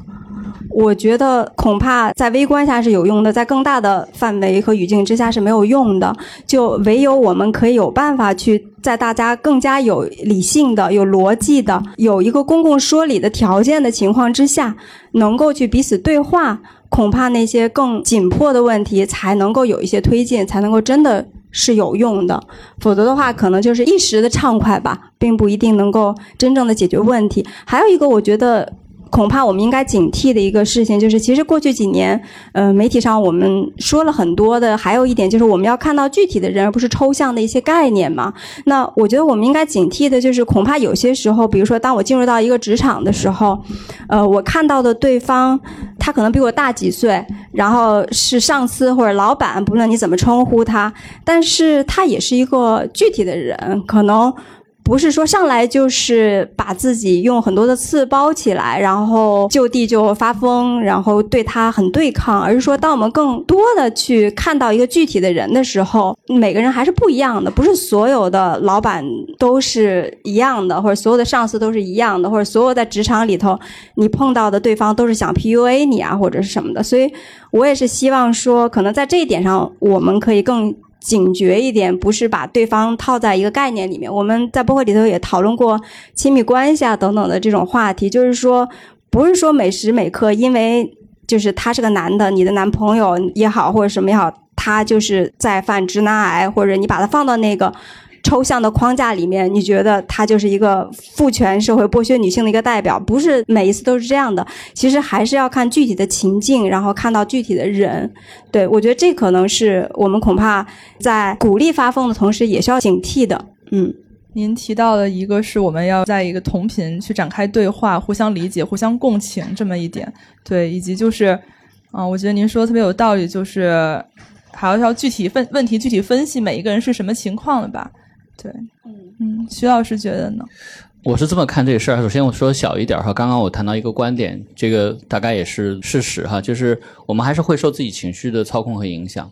我觉得恐怕在微观下是有用的，在更大的范围和语境之下是没有用的。就唯有我们可以有办法去在大家更加有理性的、有逻辑的、有一个公共说理的条件的情况之下，能够去彼此对话，恐怕那些更紧迫的问题才能够有一些推进，才能够真的是有用的。否则的话，可能就是一时的畅快吧，并不一定能够真正的解决问题。还有一个，我觉得。恐怕我们应该警惕的一个事情，就是其实过去几年，呃，媒体上我们说了很多的，还有一点就是我们要看到具体的人，而不是抽象的一些概念嘛。那我觉得我们应该警惕的就是，恐怕有些时候，比如说当我进入到一个职场的时候，呃，我看到的对方，他可能比我大几岁，然后是上司或者老板，不论你怎么称呼他，但是他也是一个具体的人，可能。不是说上来就是把自己用很多的刺包起来，然后就地就发疯，然后对他很对抗，而是说，当我们更多的去看到一个具体的人的时候，每个人还是不一样的，不是所有的老板都是一样的，或者所有的上司都是一样的，或者所有在职场里头你碰到的对方都是想 PUA 你啊，或者是什么的。所以我也是希望说，可能在这一点上，我们可以更。警觉一点，不是把对方套在一个概念里面。我们在播客里头也讨论过亲密关系啊等等的这种话题，就是说，不是说每时每刻，因为就是他是个男的，你的男朋友也好或者什么也好，他就是在犯直男癌，或者你把他放到那个。抽象的框架里面，你觉得他就是一个父权社会剥削女性的一个代表？不是每一次都是这样的。其实还是要看具体的情境，然后看到具体的人。对我觉得这可能是我们恐怕在鼓励发疯的同时，也需要警惕的。嗯，您提到的一个是我们要在一个同频去展开对话，互相理解、互相共情这么一点。对，以及就是，嗯，我觉得您说的特别有道理，就是还要要具体分问题具体分析每一个人是什么情况的吧。对，嗯嗯，徐老师觉得呢？我是这么看这个事儿。首先我说小一点哈，刚刚我谈到一个观点，这个大概也是事实哈，就是我们还是会受自己情绪的操控和影响。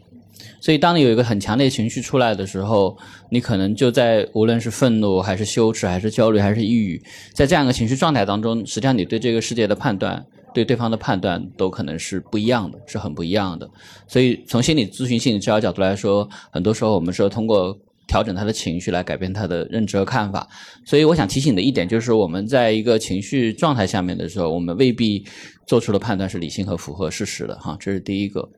所以当你有一个很强烈情绪出来的时候，你可能就在无论是愤怒还是羞耻还是焦虑还是抑郁，在这样一个情绪状态当中，实际上你对这个世界的判断、对对方的判断都可能是不一样的，是很不一样的。所以从心理咨询、心理治疗角度来说，很多时候我们说通过。调整他的情绪来改变他的认知和看法，所以我想提醒的一点就是，我们在一个情绪状态下面的时候，我们未必做出的判断是理性和符合事实的哈，这是第一个。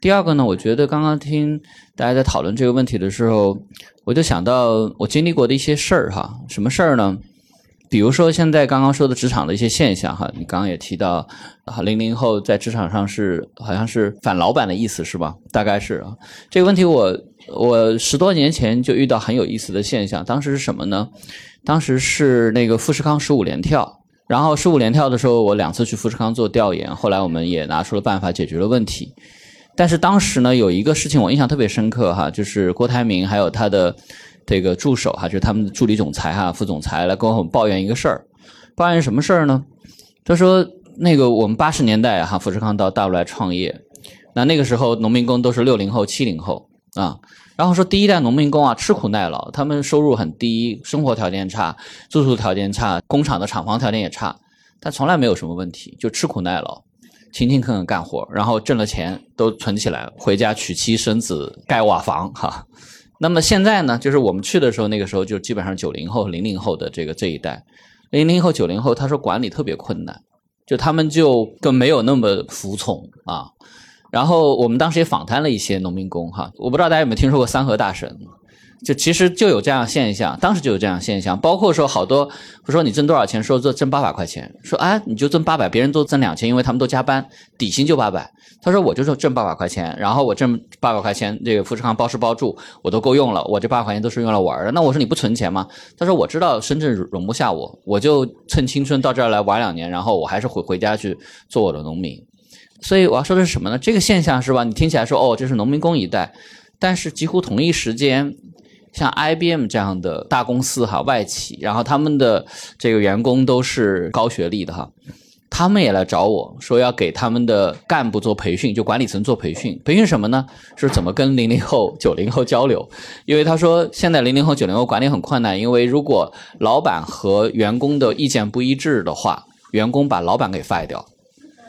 第二个呢，我觉得刚刚听大家在讨论这个问题的时候，我就想到我经历过的一些事儿哈，什么事儿呢？比如说现在刚刚说的职场的一些现象哈，你刚刚也提到，零零后在职场上是好像是反老板的意思是吧？大概是啊，这个问题我。我十多年前就遇到很有意思的现象，当时是什么呢？当时是那个富士康十五连跳，然后十五连跳的时候，我两次去富士康做调研，后来我们也拿出了办法解决了问题。但是当时呢，有一个事情我印象特别深刻哈，就是郭台铭还有他的这个助手哈，就是他们的助理总裁哈、副总裁来跟我们抱怨一个事儿，抱怨什么事儿呢？他说那个我们八十年代哈，富士康到大陆来创业，那那个时候农民工都是六零后、七零后啊。然后说第一代农民工啊，吃苦耐劳，他们收入很低，生活条件差，住宿条件差，工厂的厂房条件也差，但从来没有什么问题，就吃苦耐劳，勤勤恳恳干活，然后挣了钱都存起来，回家娶妻生子，盖瓦房哈。那么现在呢，就是我们去的时候，那个时候就基本上九零后、零零后的这个这一代，零零后、九零后，他说管理特别困难，就他们就更没有那么服从啊。然后我们当时也访谈了一些农民工哈，我不知道大家有没有听说过三和大神，就其实就有这样现象，当时就有这样现象，包括说好多说你挣多少钱，说挣挣八百块钱，说啊你就挣八百，别人都挣两千，因为他们都加班，底薪就八百。他说我就是挣八百块钱，然后我挣八百块钱，这个富士康包吃包住我都够用了，我这八百块钱都是用来玩的。那我说你不存钱吗？他说我知道深圳容不下我，我就趁青春到这儿来玩两年，然后我还是回回家去做我的农民。所以我要说的是什么呢？这个现象是吧？你听起来说哦，这是农民工一代，但是几乎同一时间，像 IBM 这样的大公司哈，外企，然后他们的这个员工都是高学历的哈，他们也来找我说要给他们的干部做培训，就管理层做培训。培训什么呢？是怎么跟零零后、九零后交流？因为他说现在零零后、九零后管理很困难，因为如果老板和员工的意见不一致的话，员工把老板给 fire 掉。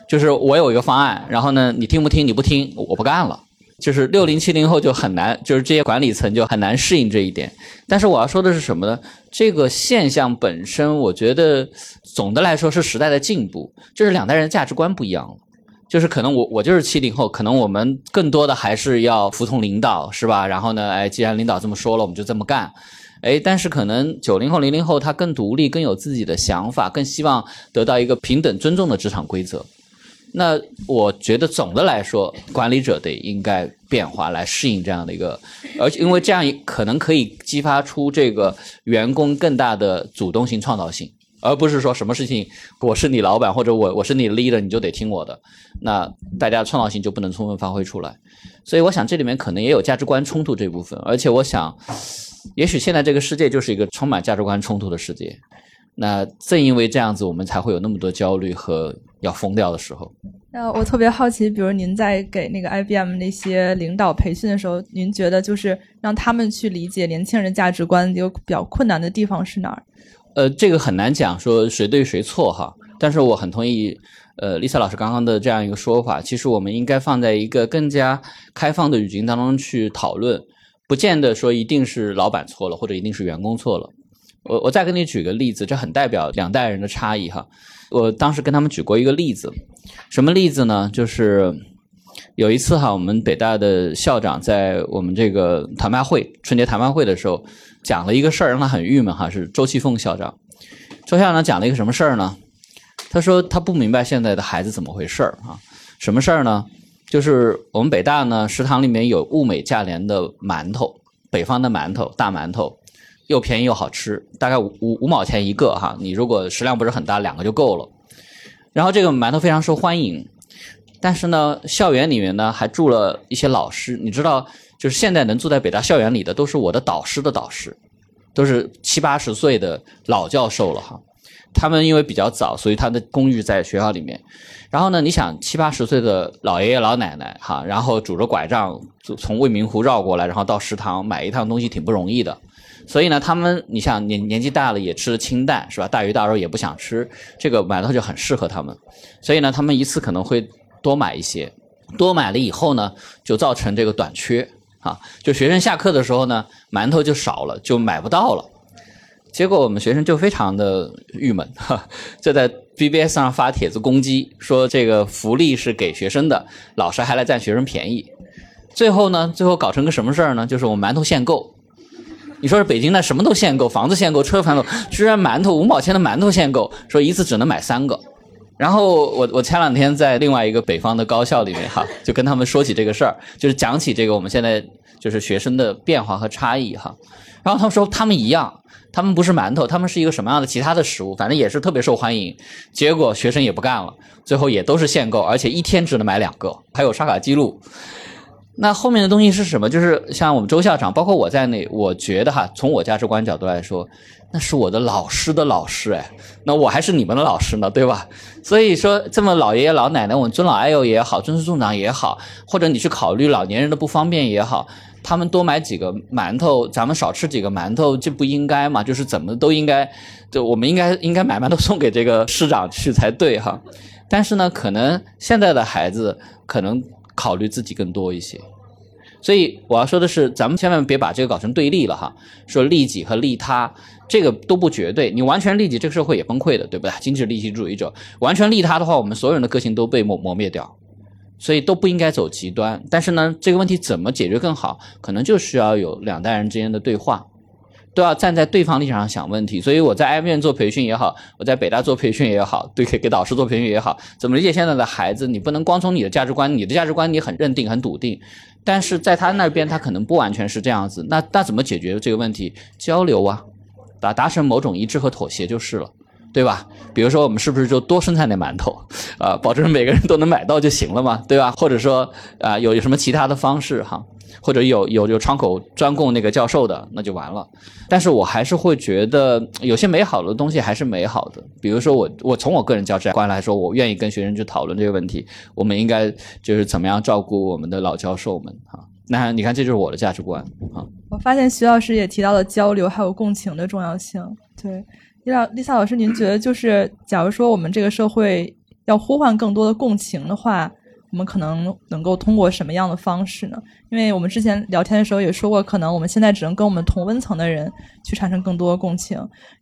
就是我有一个方案，然后呢，你听不听？你不听，我不干了。就是六零七零后就很难，就是这些管理层就很难适应这一点。但是我要说的是什么呢？这个现象本身，我觉得总的来说是时代的进步，就是两代人价值观不一样了。就是可能我我就是七零后，可能我们更多的还是要服从领导，是吧？然后呢，哎，既然领导这么说了，我们就这么干。哎，但是可能九零后、零零后他更独立，更有自己的想法，更希望得到一个平等尊重的职场规则。那我觉得总的来说，管理者得应该变化来适应这样的一个，而且因为这样可能可以激发出这个员工更大的主动性、创造性，而不是说什么事情我是你老板或者我我是你 leader 你就得听我的，那大家创造性就不能充分发挥出来。所以我想这里面可能也有价值观冲突这部分，而且我想，也许现在这个世界就是一个充满价值观冲突的世界。那正因为这样子，我们才会有那么多焦虑和要疯掉的时候。那我特别好奇，比如您在给那个 IBM 那些领导培训的时候，您觉得就是让他们去理解年轻人价值观有比较困难的地方是哪儿？呃，这个很难讲说谁对谁错哈。但是我很同意，呃，Lisa 老师刚刚的这样一个说法，其实我们应该放在一个更加开放的语境当中去讨论，不见得说一定是老板错了，或者一定是员工错了。我我再给你举个例子，这很代表两代人的差异哈。我当时跟他们举过一个例子，什么例子呢？就是有一次哈，我们北大的校长在我们这个谈判会春节谈判会的时候，讲了一个事儿，让他很郁闷哈。是周其凤校长，周校长讲了一个什么事儿呢？他说他不明白现在的孩子怎么回事儿啊？什么事儿呢？就是我们北大呢食堂里面有物美价廉的馒头，北方的馒头，大馒头。又便宜又好吃，大概五五五毛钱一个哈。你如果食量不是很大，两个就够了。然后这个馒头非常受欢迎，但是呢，校园里面呢还住了一些老师。你知道，就是现在能住在北大校园里的，都是我的导师的导师，都是七八十岁的老教授了哈。他们因为比较早，所以他的公寓在学校里面。然后呢，你想七八十岁的老爷爷老奶奶哈，然后拄着拐杖从未名湖绕过来，然后到食堂买一趟东西挺不容易的。所以呢，他们你像年年纪大了也吃的清淡是吧？大鱼大肉也不想吃，这个馒头就很适合他们。所以呢，他们一次可能会多买一些，多买了以后呢，就造成这个短缺啊。就学生下课的时候呢，馒头就少了，就买不到了。结果我们学生就非常的郁闷，哈，就在 BBS 上发帖子攻击，说这个福利是给学生的，老师还来占学生便宜。最后呢，最后搞成个什么事儿呢？就是我们馒头限购。你说是北京那什么都限购，房子限购，车限购，居然馒头五毛钱的馒头限购，说一次只能买三个。然后我我前两天在另外一个北方的高校里面哈，就跟他们说起这个事儿，就是讲起这个我们现在就是学生的变化和差异哈。然后他们说他们一样，他们不是馒头，他们是一个什么样的其他的食物，反正也是特别受欢迎。结果学生也不干了，最后也都是限购，而且一天只能买两个，还有刷卡记录。那后面的东西是什么？就是像我们周校长，包括我在内，我觉得哈，从我价值观角度来说，那是我的老师的老师哎，那我还是你们的老师呢，对吧？所以说，这么老爷爷老奶奶，我们尊老爱幼也好，尊师重长也好，或者你去考虑老年人的不方便也好，他们多买几个馒头，咱们少吃几个馒头，这不应该嘛？就是怎么都应该，就我们应该应该买馒头送给这个市长去才对哈。但是呢，可能现在的孩子可能。考虑自己更多一些，所以我要说的是，咱们千万别把这个搞成对立了哈。说利己和利他，这个都不绝对。你完全利己，这个社会也崩溃的，对不对？经济利己主义者完全利他的话，我们所有人的个性都被磨磨灭掉。所以都不应该走极端。但是呢，这个问题怎么解决更好，可能就需要有两代人之间的对话。都要站在对方立场上想问题，所以我在 M 院做培训也好，我在北大做培训也好，对给给导师做培训也好，怎么理解现在的孩子？你不能光从你的价值观，你的价值观你很认定很笃定，但是在他那边他可能不完全是这样子。那那怎么解决这个问题？交流啊，达达成某种一致和妥协就是了，对吧？比如说我们是不是就多生产点馒头 啊，保证每个人都能买到就行了嘛，对吧？或者说啊，有有什么其他的方式哈？或者有有有窗口专供那个教授的，那就完了。但是我还是会觉得有些美好的东西还是美好的。比如说我我从我个人价值观来说，我愿意跟学生去讨论这个问题。我们应该就是怎么样照顾我们的老教授们啊？那你看，这就是我的价值观啊。我发现徐老师也提到了交流还有共情的重要性。对，丽莎丽萨老师，您觉得就是假如说我们这个社会要呼唤更多的共情的话？我们可能能够通过什么样的方式呢？因为我们之前聊天的时候也说过，可能我们现在只能跟我们同温层的人去产生更多的共情。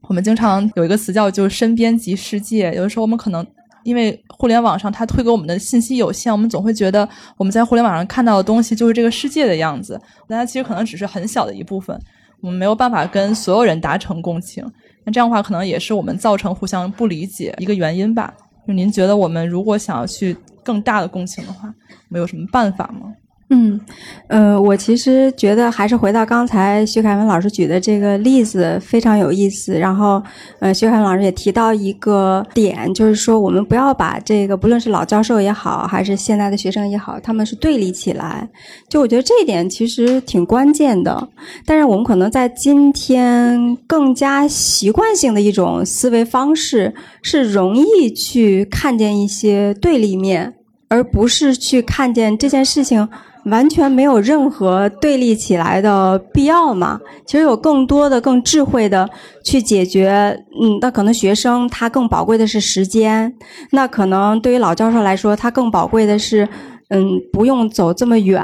我们经常有一个词叫“就是身边即世界”。有的时候我们可能因为互联网上它推给我们的信息有限，我们总会觉得我们在互联网上看到的东西就是这个世界的样子，但它其实可能只是很小的一部分。我们没有办法跟所有人达成共情，那这样的话可能也是我们造成互相不理解一个原因吧。就您觉得我们如果想要去。更大的共情的话，没有什么办法吗？嗯，呃，我其实觉得还是回到刚才徐凯文老师举的这个例子非常有意思。然后，呃，徐凯文老师也提到一个点，就是说我们不要把这个不论是老教授也好，还是现在的学生也好，他们是对立起来。就我觉得这一点其实挺关键的。但是我们可能在今天更加习惯性的一种思维方式，是容易去看见一些对立面，而不是去看见这件事情。完全没有任何对立起来的必要嘛？其实有更多的、更智慧的去解决。嗯，那可能学生他更宝贵的是时间，那可能对于老教授来说，他更宝贵的是，嗯，不用走这么远，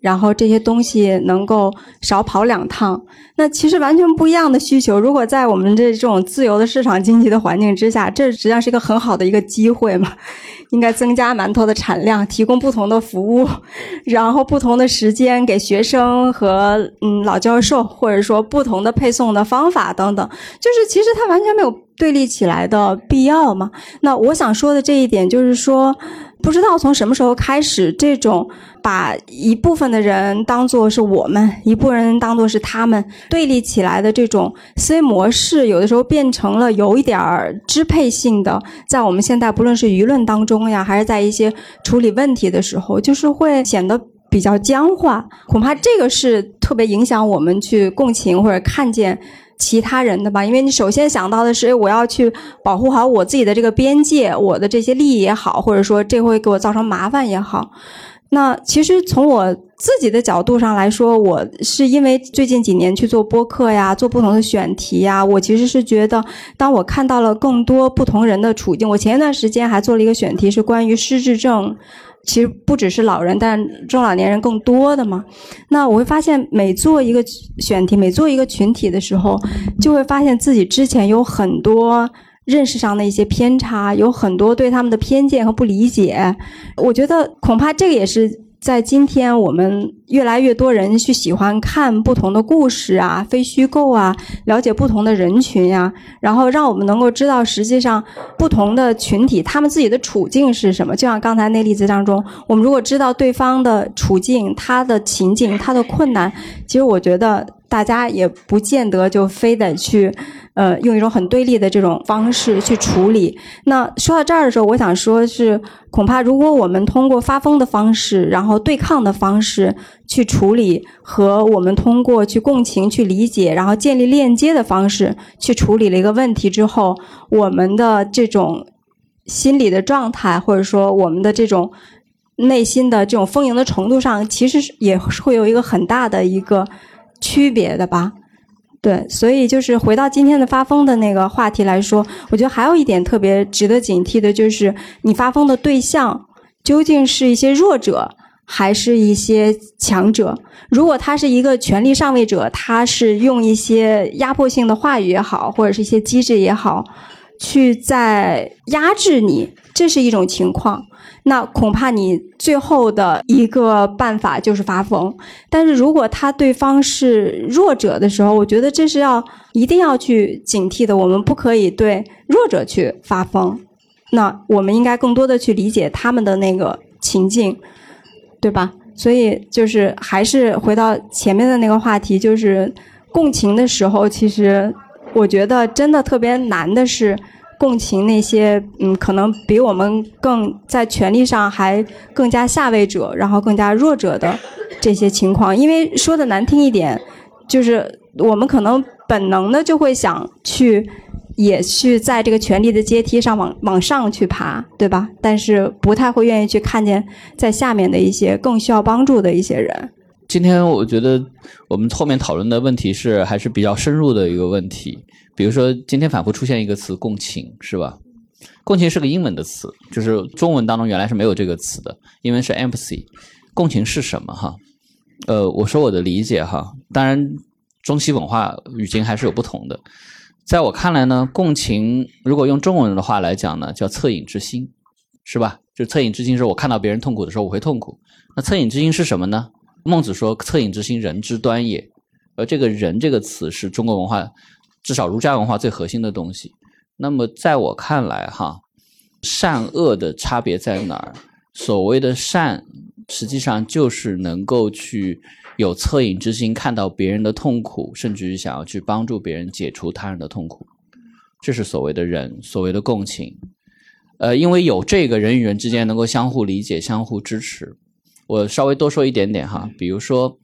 然后这些东西能够少跑两趟。那其实完全不一样的需求。如果在我们这种自由的市场经济的环境之下，这实际上是一个很好的一个机会嘛。应该增加馒头的产量，提供不同的服务，然后不同的时间给学生和嗯老教授，或者说不同的配送的方法等等，就是其实它完全没有对立起来的必要嘛。那我想说的这一点就是说。不知道从什么时候开始，这种把一部分的人当做是我们，一部分人当做是他们对立起来的这种思维模式，有的时候变成了有一点儿支配性的，在我们现在不论是舆论当中呀，还是在一些处理问题的时候，就是会显得比较僵化。恐怕这个是特别影响我们去共情或者看见。其他人的吧，因为你首先想到的是，我要去保护好我自己的这个边界，我的这些利益也好，或者说这会给我造成麻烦也好。那其实从我自己的角度上来说，我是因为最近几年去做播客呀，做不同的选题呀，我其实是觉得，当我看到了更多不同人的处境，我前一段时间还做了一个选题，是关于失智症。其实不只是老人，但中老年人更多的嘛。那我会发现，每做一个选题，每做一个群体的时候，就会发现自己之前有很多认识上的一些偏差，有很多对他们的偏见和不理解。我觉得恐怕这个也是。在今天，我们越来越多人去喜欢看不同的故事啊，非虚构啊，了解不同的人群呀，然后让我们能够知道，实际上不同的群体他们自己的处境是什么。就像刚才那例子当中，我们如果知道对方的处境、他的情境、他的困难，其实我觉得。大家也不见得就非得去，呃，用一种很对立的这种方式去处理。那说到这儿的时候，我想说是，恐怕如果我们通过发疯的方式，然后对抗的方式去处理，和我们通过去共情、去理解，然后建立链接的方式去处理了一个问题之后，我们的这种心理的状态，或者说我们的这种内心的这种丰盈的程度上，其实也会有一个很大的一个。区别的吧，对，所以就是回到今天的发疯的那个话题来说，我觉得还有一点特别值得警惕的，就是你发疯的对象究竟是一些弱者，还是一些强者？如果他是一个权力上位者，他是用一些压迫性的话语也好，或者是一些机制也好，去在压制你，这是一种情况。那恐怕你最后的一个办法就是发疯，但是如果他对方是弱者的时候，我觉得这是要一定要去警惕的。我们不可以对弱者去发疯，那我们应该更多的去理解他们的那个情境，对吧？所以就是还是回到前面的那个话题，就是共情的时候，其实我觉得真的特别难的是。共情那些嗯，可能比我们更在权力上还更加下位者，然后更加弱者的 这些情况。因为说的难听一点，就是我们可能本能的就会想去，也去在这个权力的阶梯上往往上去爬，对吧？但是不太会愿意去看见在下面的一些更需要帮助的一些人。今天我觉得我们后面讨论的问题是还是比较深入的一个问题。比如说，今天反复出现一个词“共情”，是吧？共情是个英文的词，就是中文当中原来是没有这个词的，英文是 empathy。共情是什么？哈，呃，我说我的理解哈，当然中西文化语境还是有不同的。在我看来呢，共情如果用中文的话来讲呢，叫恻隐之心，是吧？就恻隐之心是我看到别人痛苦的时候我会痛苦。那恻隐之心是什么呢？孟子说：“恻隐之心，人之端也。”而这个人这个词是中国文化。至少儒家文化最核心的东西。那么，在我看来，哈，善恶的差别在哪儿？所谓的善，实际上就是能够去有恻隐之心，看到别人的痛苦，甚至于想要去帮助别人解除他人的痛苦。这是所谓的人，所谓的共情。呃，因为有这个人与人之间能够相互理解、相互支持。我稍微多说一点点哈，比如说。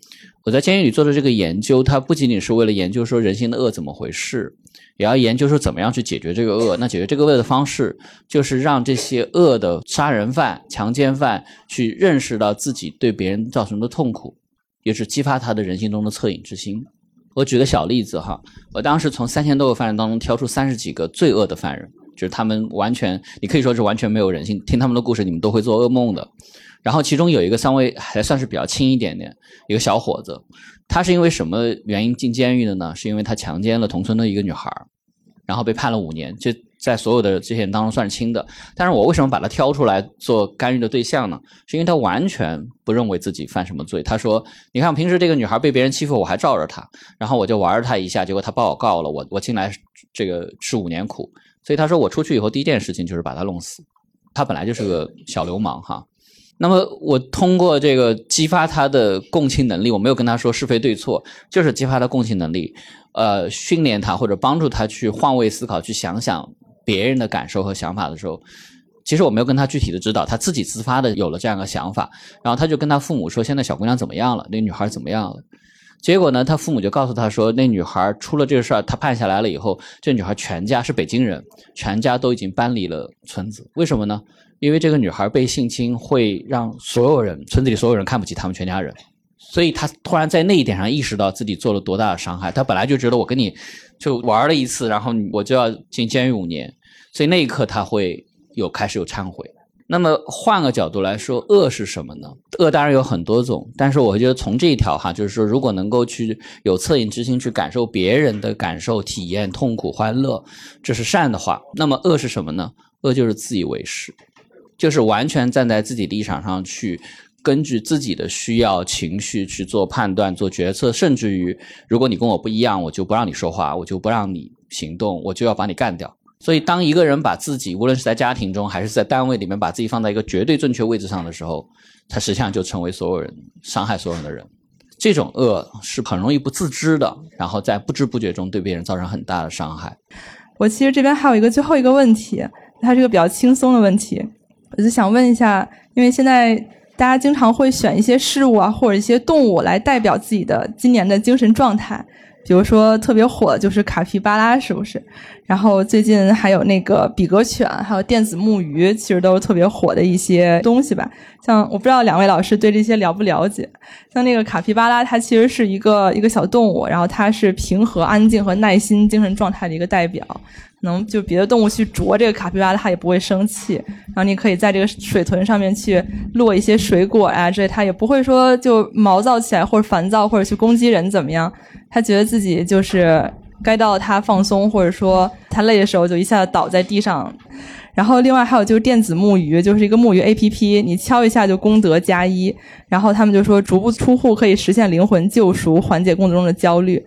我在监狱里做的这个研究，它不仅仅是为了研究说人性的恶怎么回事，也要研究说怎么样去解决这个恶。那解决这个恶的方式，就是让这些恶的杀人犯、强奸犯去认识到自己对别人造成的痛苦，也是激发他的人性中的恻隐之心。我举个小例子哈，我当时从三千多个犯人当中挑出三十几个罪恶的犯人，就是他们完全，你可以说是完全没有人性。听他们的故事，你们都会做噩梦的。然后其中有一个稍微还算是比较轻一点点，一个小伙子，他是因为什么原因进监狱的呢？是因为他强奸了同村的一个女孩，然后被判了五年，就在所有的这些人当中算是轻的。但是我为什么把他挑出来做干预的对象呢？是因为他完全不认为自己犯什么罪。他说：“你看，平时这个女孩被别人欺负，我还罩着她，然后我就玩着她一下，结果她把我告了，我我进来这个吃五年苦。所以他说我出去以后第一件事情就是把她弄死。他本来就是个小流氓哈。”那么我通过这个激发他的共情能力，我没有跟他说是非对错，就是激发他共情能力，呃，训练他或者帮助他去换位思考，去想想别人的感受和想法的时候，其实我没有跟他具体的指导，他自己自发的有了这样的想法，然后他就跟他父母说，现在小姑娘怎么样了？那女孩怎么样了？结果呢，他父母就告诉他说，那女孩出了这个事儿，他判下来了以后，这女孩全家是北京人，全家都已经搬离了村子，为什么呢？因为这个女孩被性侵，会让所有人村子里所有人看不起他们全家人，所以他突然在那一点上意识到自己做了多大的伤害。他本来就觉得我跟你就玩了一次，然后我就要进监狱五年，所以那一刻他会有开始有忏悔。那么换个角度来说，恶是什么呢？恶当然有很多种，但是我觉得从这一条哈，就是说如果能够去有恻隐之心去感受别人的感受、体验、痛苦、欢乐，这是善的话，那么恶是什么呢？恶就是自以为是。就是完全站在自己立场上去，根据自己的需要、情绪去做判断、做决策，甚至于，如果你跟我不一样，我就不让你说话，我就不让你行动，我就要把你干掉。所以，当一个人把自己，无论是在家庭中还是在单位里面，把自己放在一个绝对正确位置上的时候，他实际上就成为所有人伤害所有人的人。这种恶是很容易不自知的，然后在不知不觉中对别人造成很大的伤害。我其实这边还有一个最后一个问题，它是个比较轻松的问题，我就想问一下，因为现在大家经常会选一些事物啊，或者一些动物来代表自己的今年的精神状态。比如说特别火就是卡皮巴拉，是不是？然后最近还有那个比格犬，还有电子木鱼，其实都是特别火的一些东西吧。像我不知道两位老师对这些了不了解？像那个卡皮巴拉，它其实是一个一个小动物，然后它是平和、安静和耐心精神状态的一个代表。能就别的动物去啄这个卡皮巴拉，它也不会生气。然后你可以在这个水豚上面去落一些水果啊，这它也不会说就毛躁起来或者烦躁或者去攻击人怎么样。它觉得自己就是该到它放松，或者说它累的时候就一下子倒在地上。然后另外还有就是电子木鱼，就是一个木鱼 A P P，你敲一下就功德加一。然后他们就说足不出户可以实现灵魂救赎，缓解工作中的焦虑。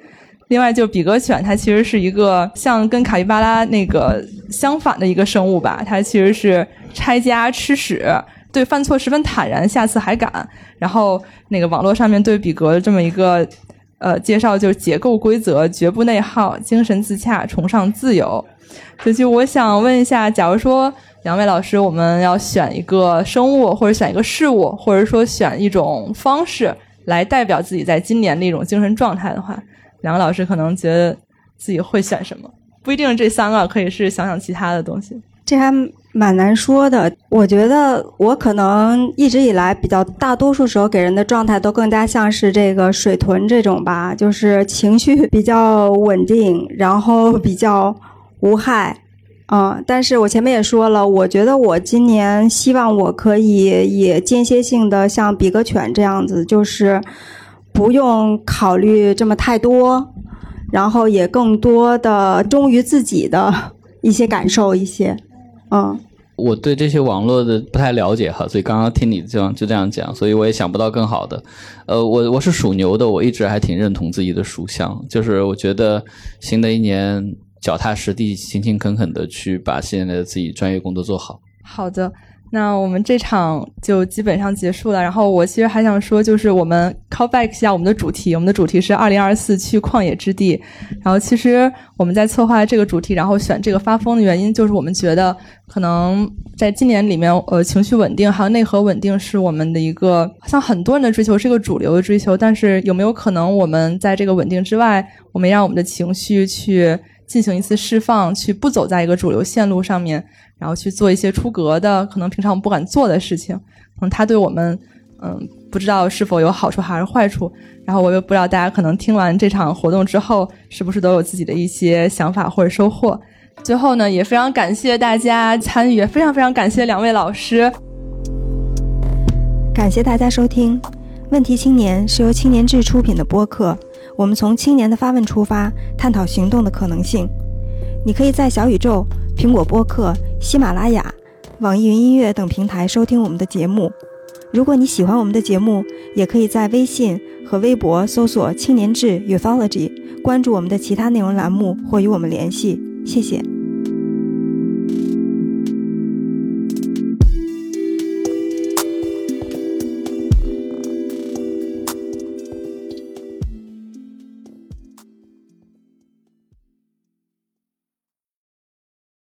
另外就比格犬，它其实是一个像跟卡皮巴拉那个相反的一个生物吧，它其实是拆家吃屎，对犯错十分坦然，下次还敢。然后那个网络上面对比格的这么一个。呃，介绍就是结构规则，绝不内耗，精神自洽，崇尚自由。所以，我想问一下，假如说两位老师，我们要选一个生物，或者选一个事物，或者说选一种方式来代表自己在今年的一种精神状态的话，两位老师可能觉得自己会选什么？不一定这三个，可以是想想其他的东西。这还蛮难说的。我觉得我可能一直以来比较大多数时候给人的状态都更加像是这个水豚这种吧，就是情绪比较稳定，然后比较无害。嗯，但是我前面也说了，我觉得我今年希望我可以也间歇性的像比格犬这样子，就是不用考虑这么太多，然后也更多的忠于自己的一些感受一些。嗯，我对这些网络的不太了解哈，所以刚刚听你这样就这样讲，所以我也想不到更好的。呃，我我是属牛的，我一直还挺认同自己的属相，就是我觉得新的一年脚踏实地、勤勤恳恳的去把现在的自己专业工作做好。好的。那我们这场就基本上结束了。然后我其实还想说，就是我们 call back 一下我们的主题。我们的主题是二零二四去旷野之地。然后其实我们在策划这个主题，然后选这个发疯的原因，就是我们觉得可能在今年里面，呃，情绪稳定还有内核稳定是我们的一个像很多人的追求，是一个主流的追求。但是有没有可能，我们在这个稳定之外，我们让我们的情绪去进行一次释放，去不走在一个主流线路上面？然后去做一些出格的，可能平常我们不敢做的事情，可能它对我们，嗯，不知道是否有好处还是坏处。然后我又不知道大家可能听完这场活动之后，是不是都有自己的一些想法或者收获。最后呢，也非常感谢大家参与，非常非常感谢两位老师，感谢大家收听《问题青年》是由青年志出品的播客，我们从青年的发问出发，探讨行动的可能性。你可以在小宇宙。苹果播客、喜马拉雅、网易云音乐等平台收听我们的节目。如果你喜欢我们的节目，也可以在微信和微博搜索“青年志 Youthology”，关注我们的其他内容栏目或与我们联系。谢谢。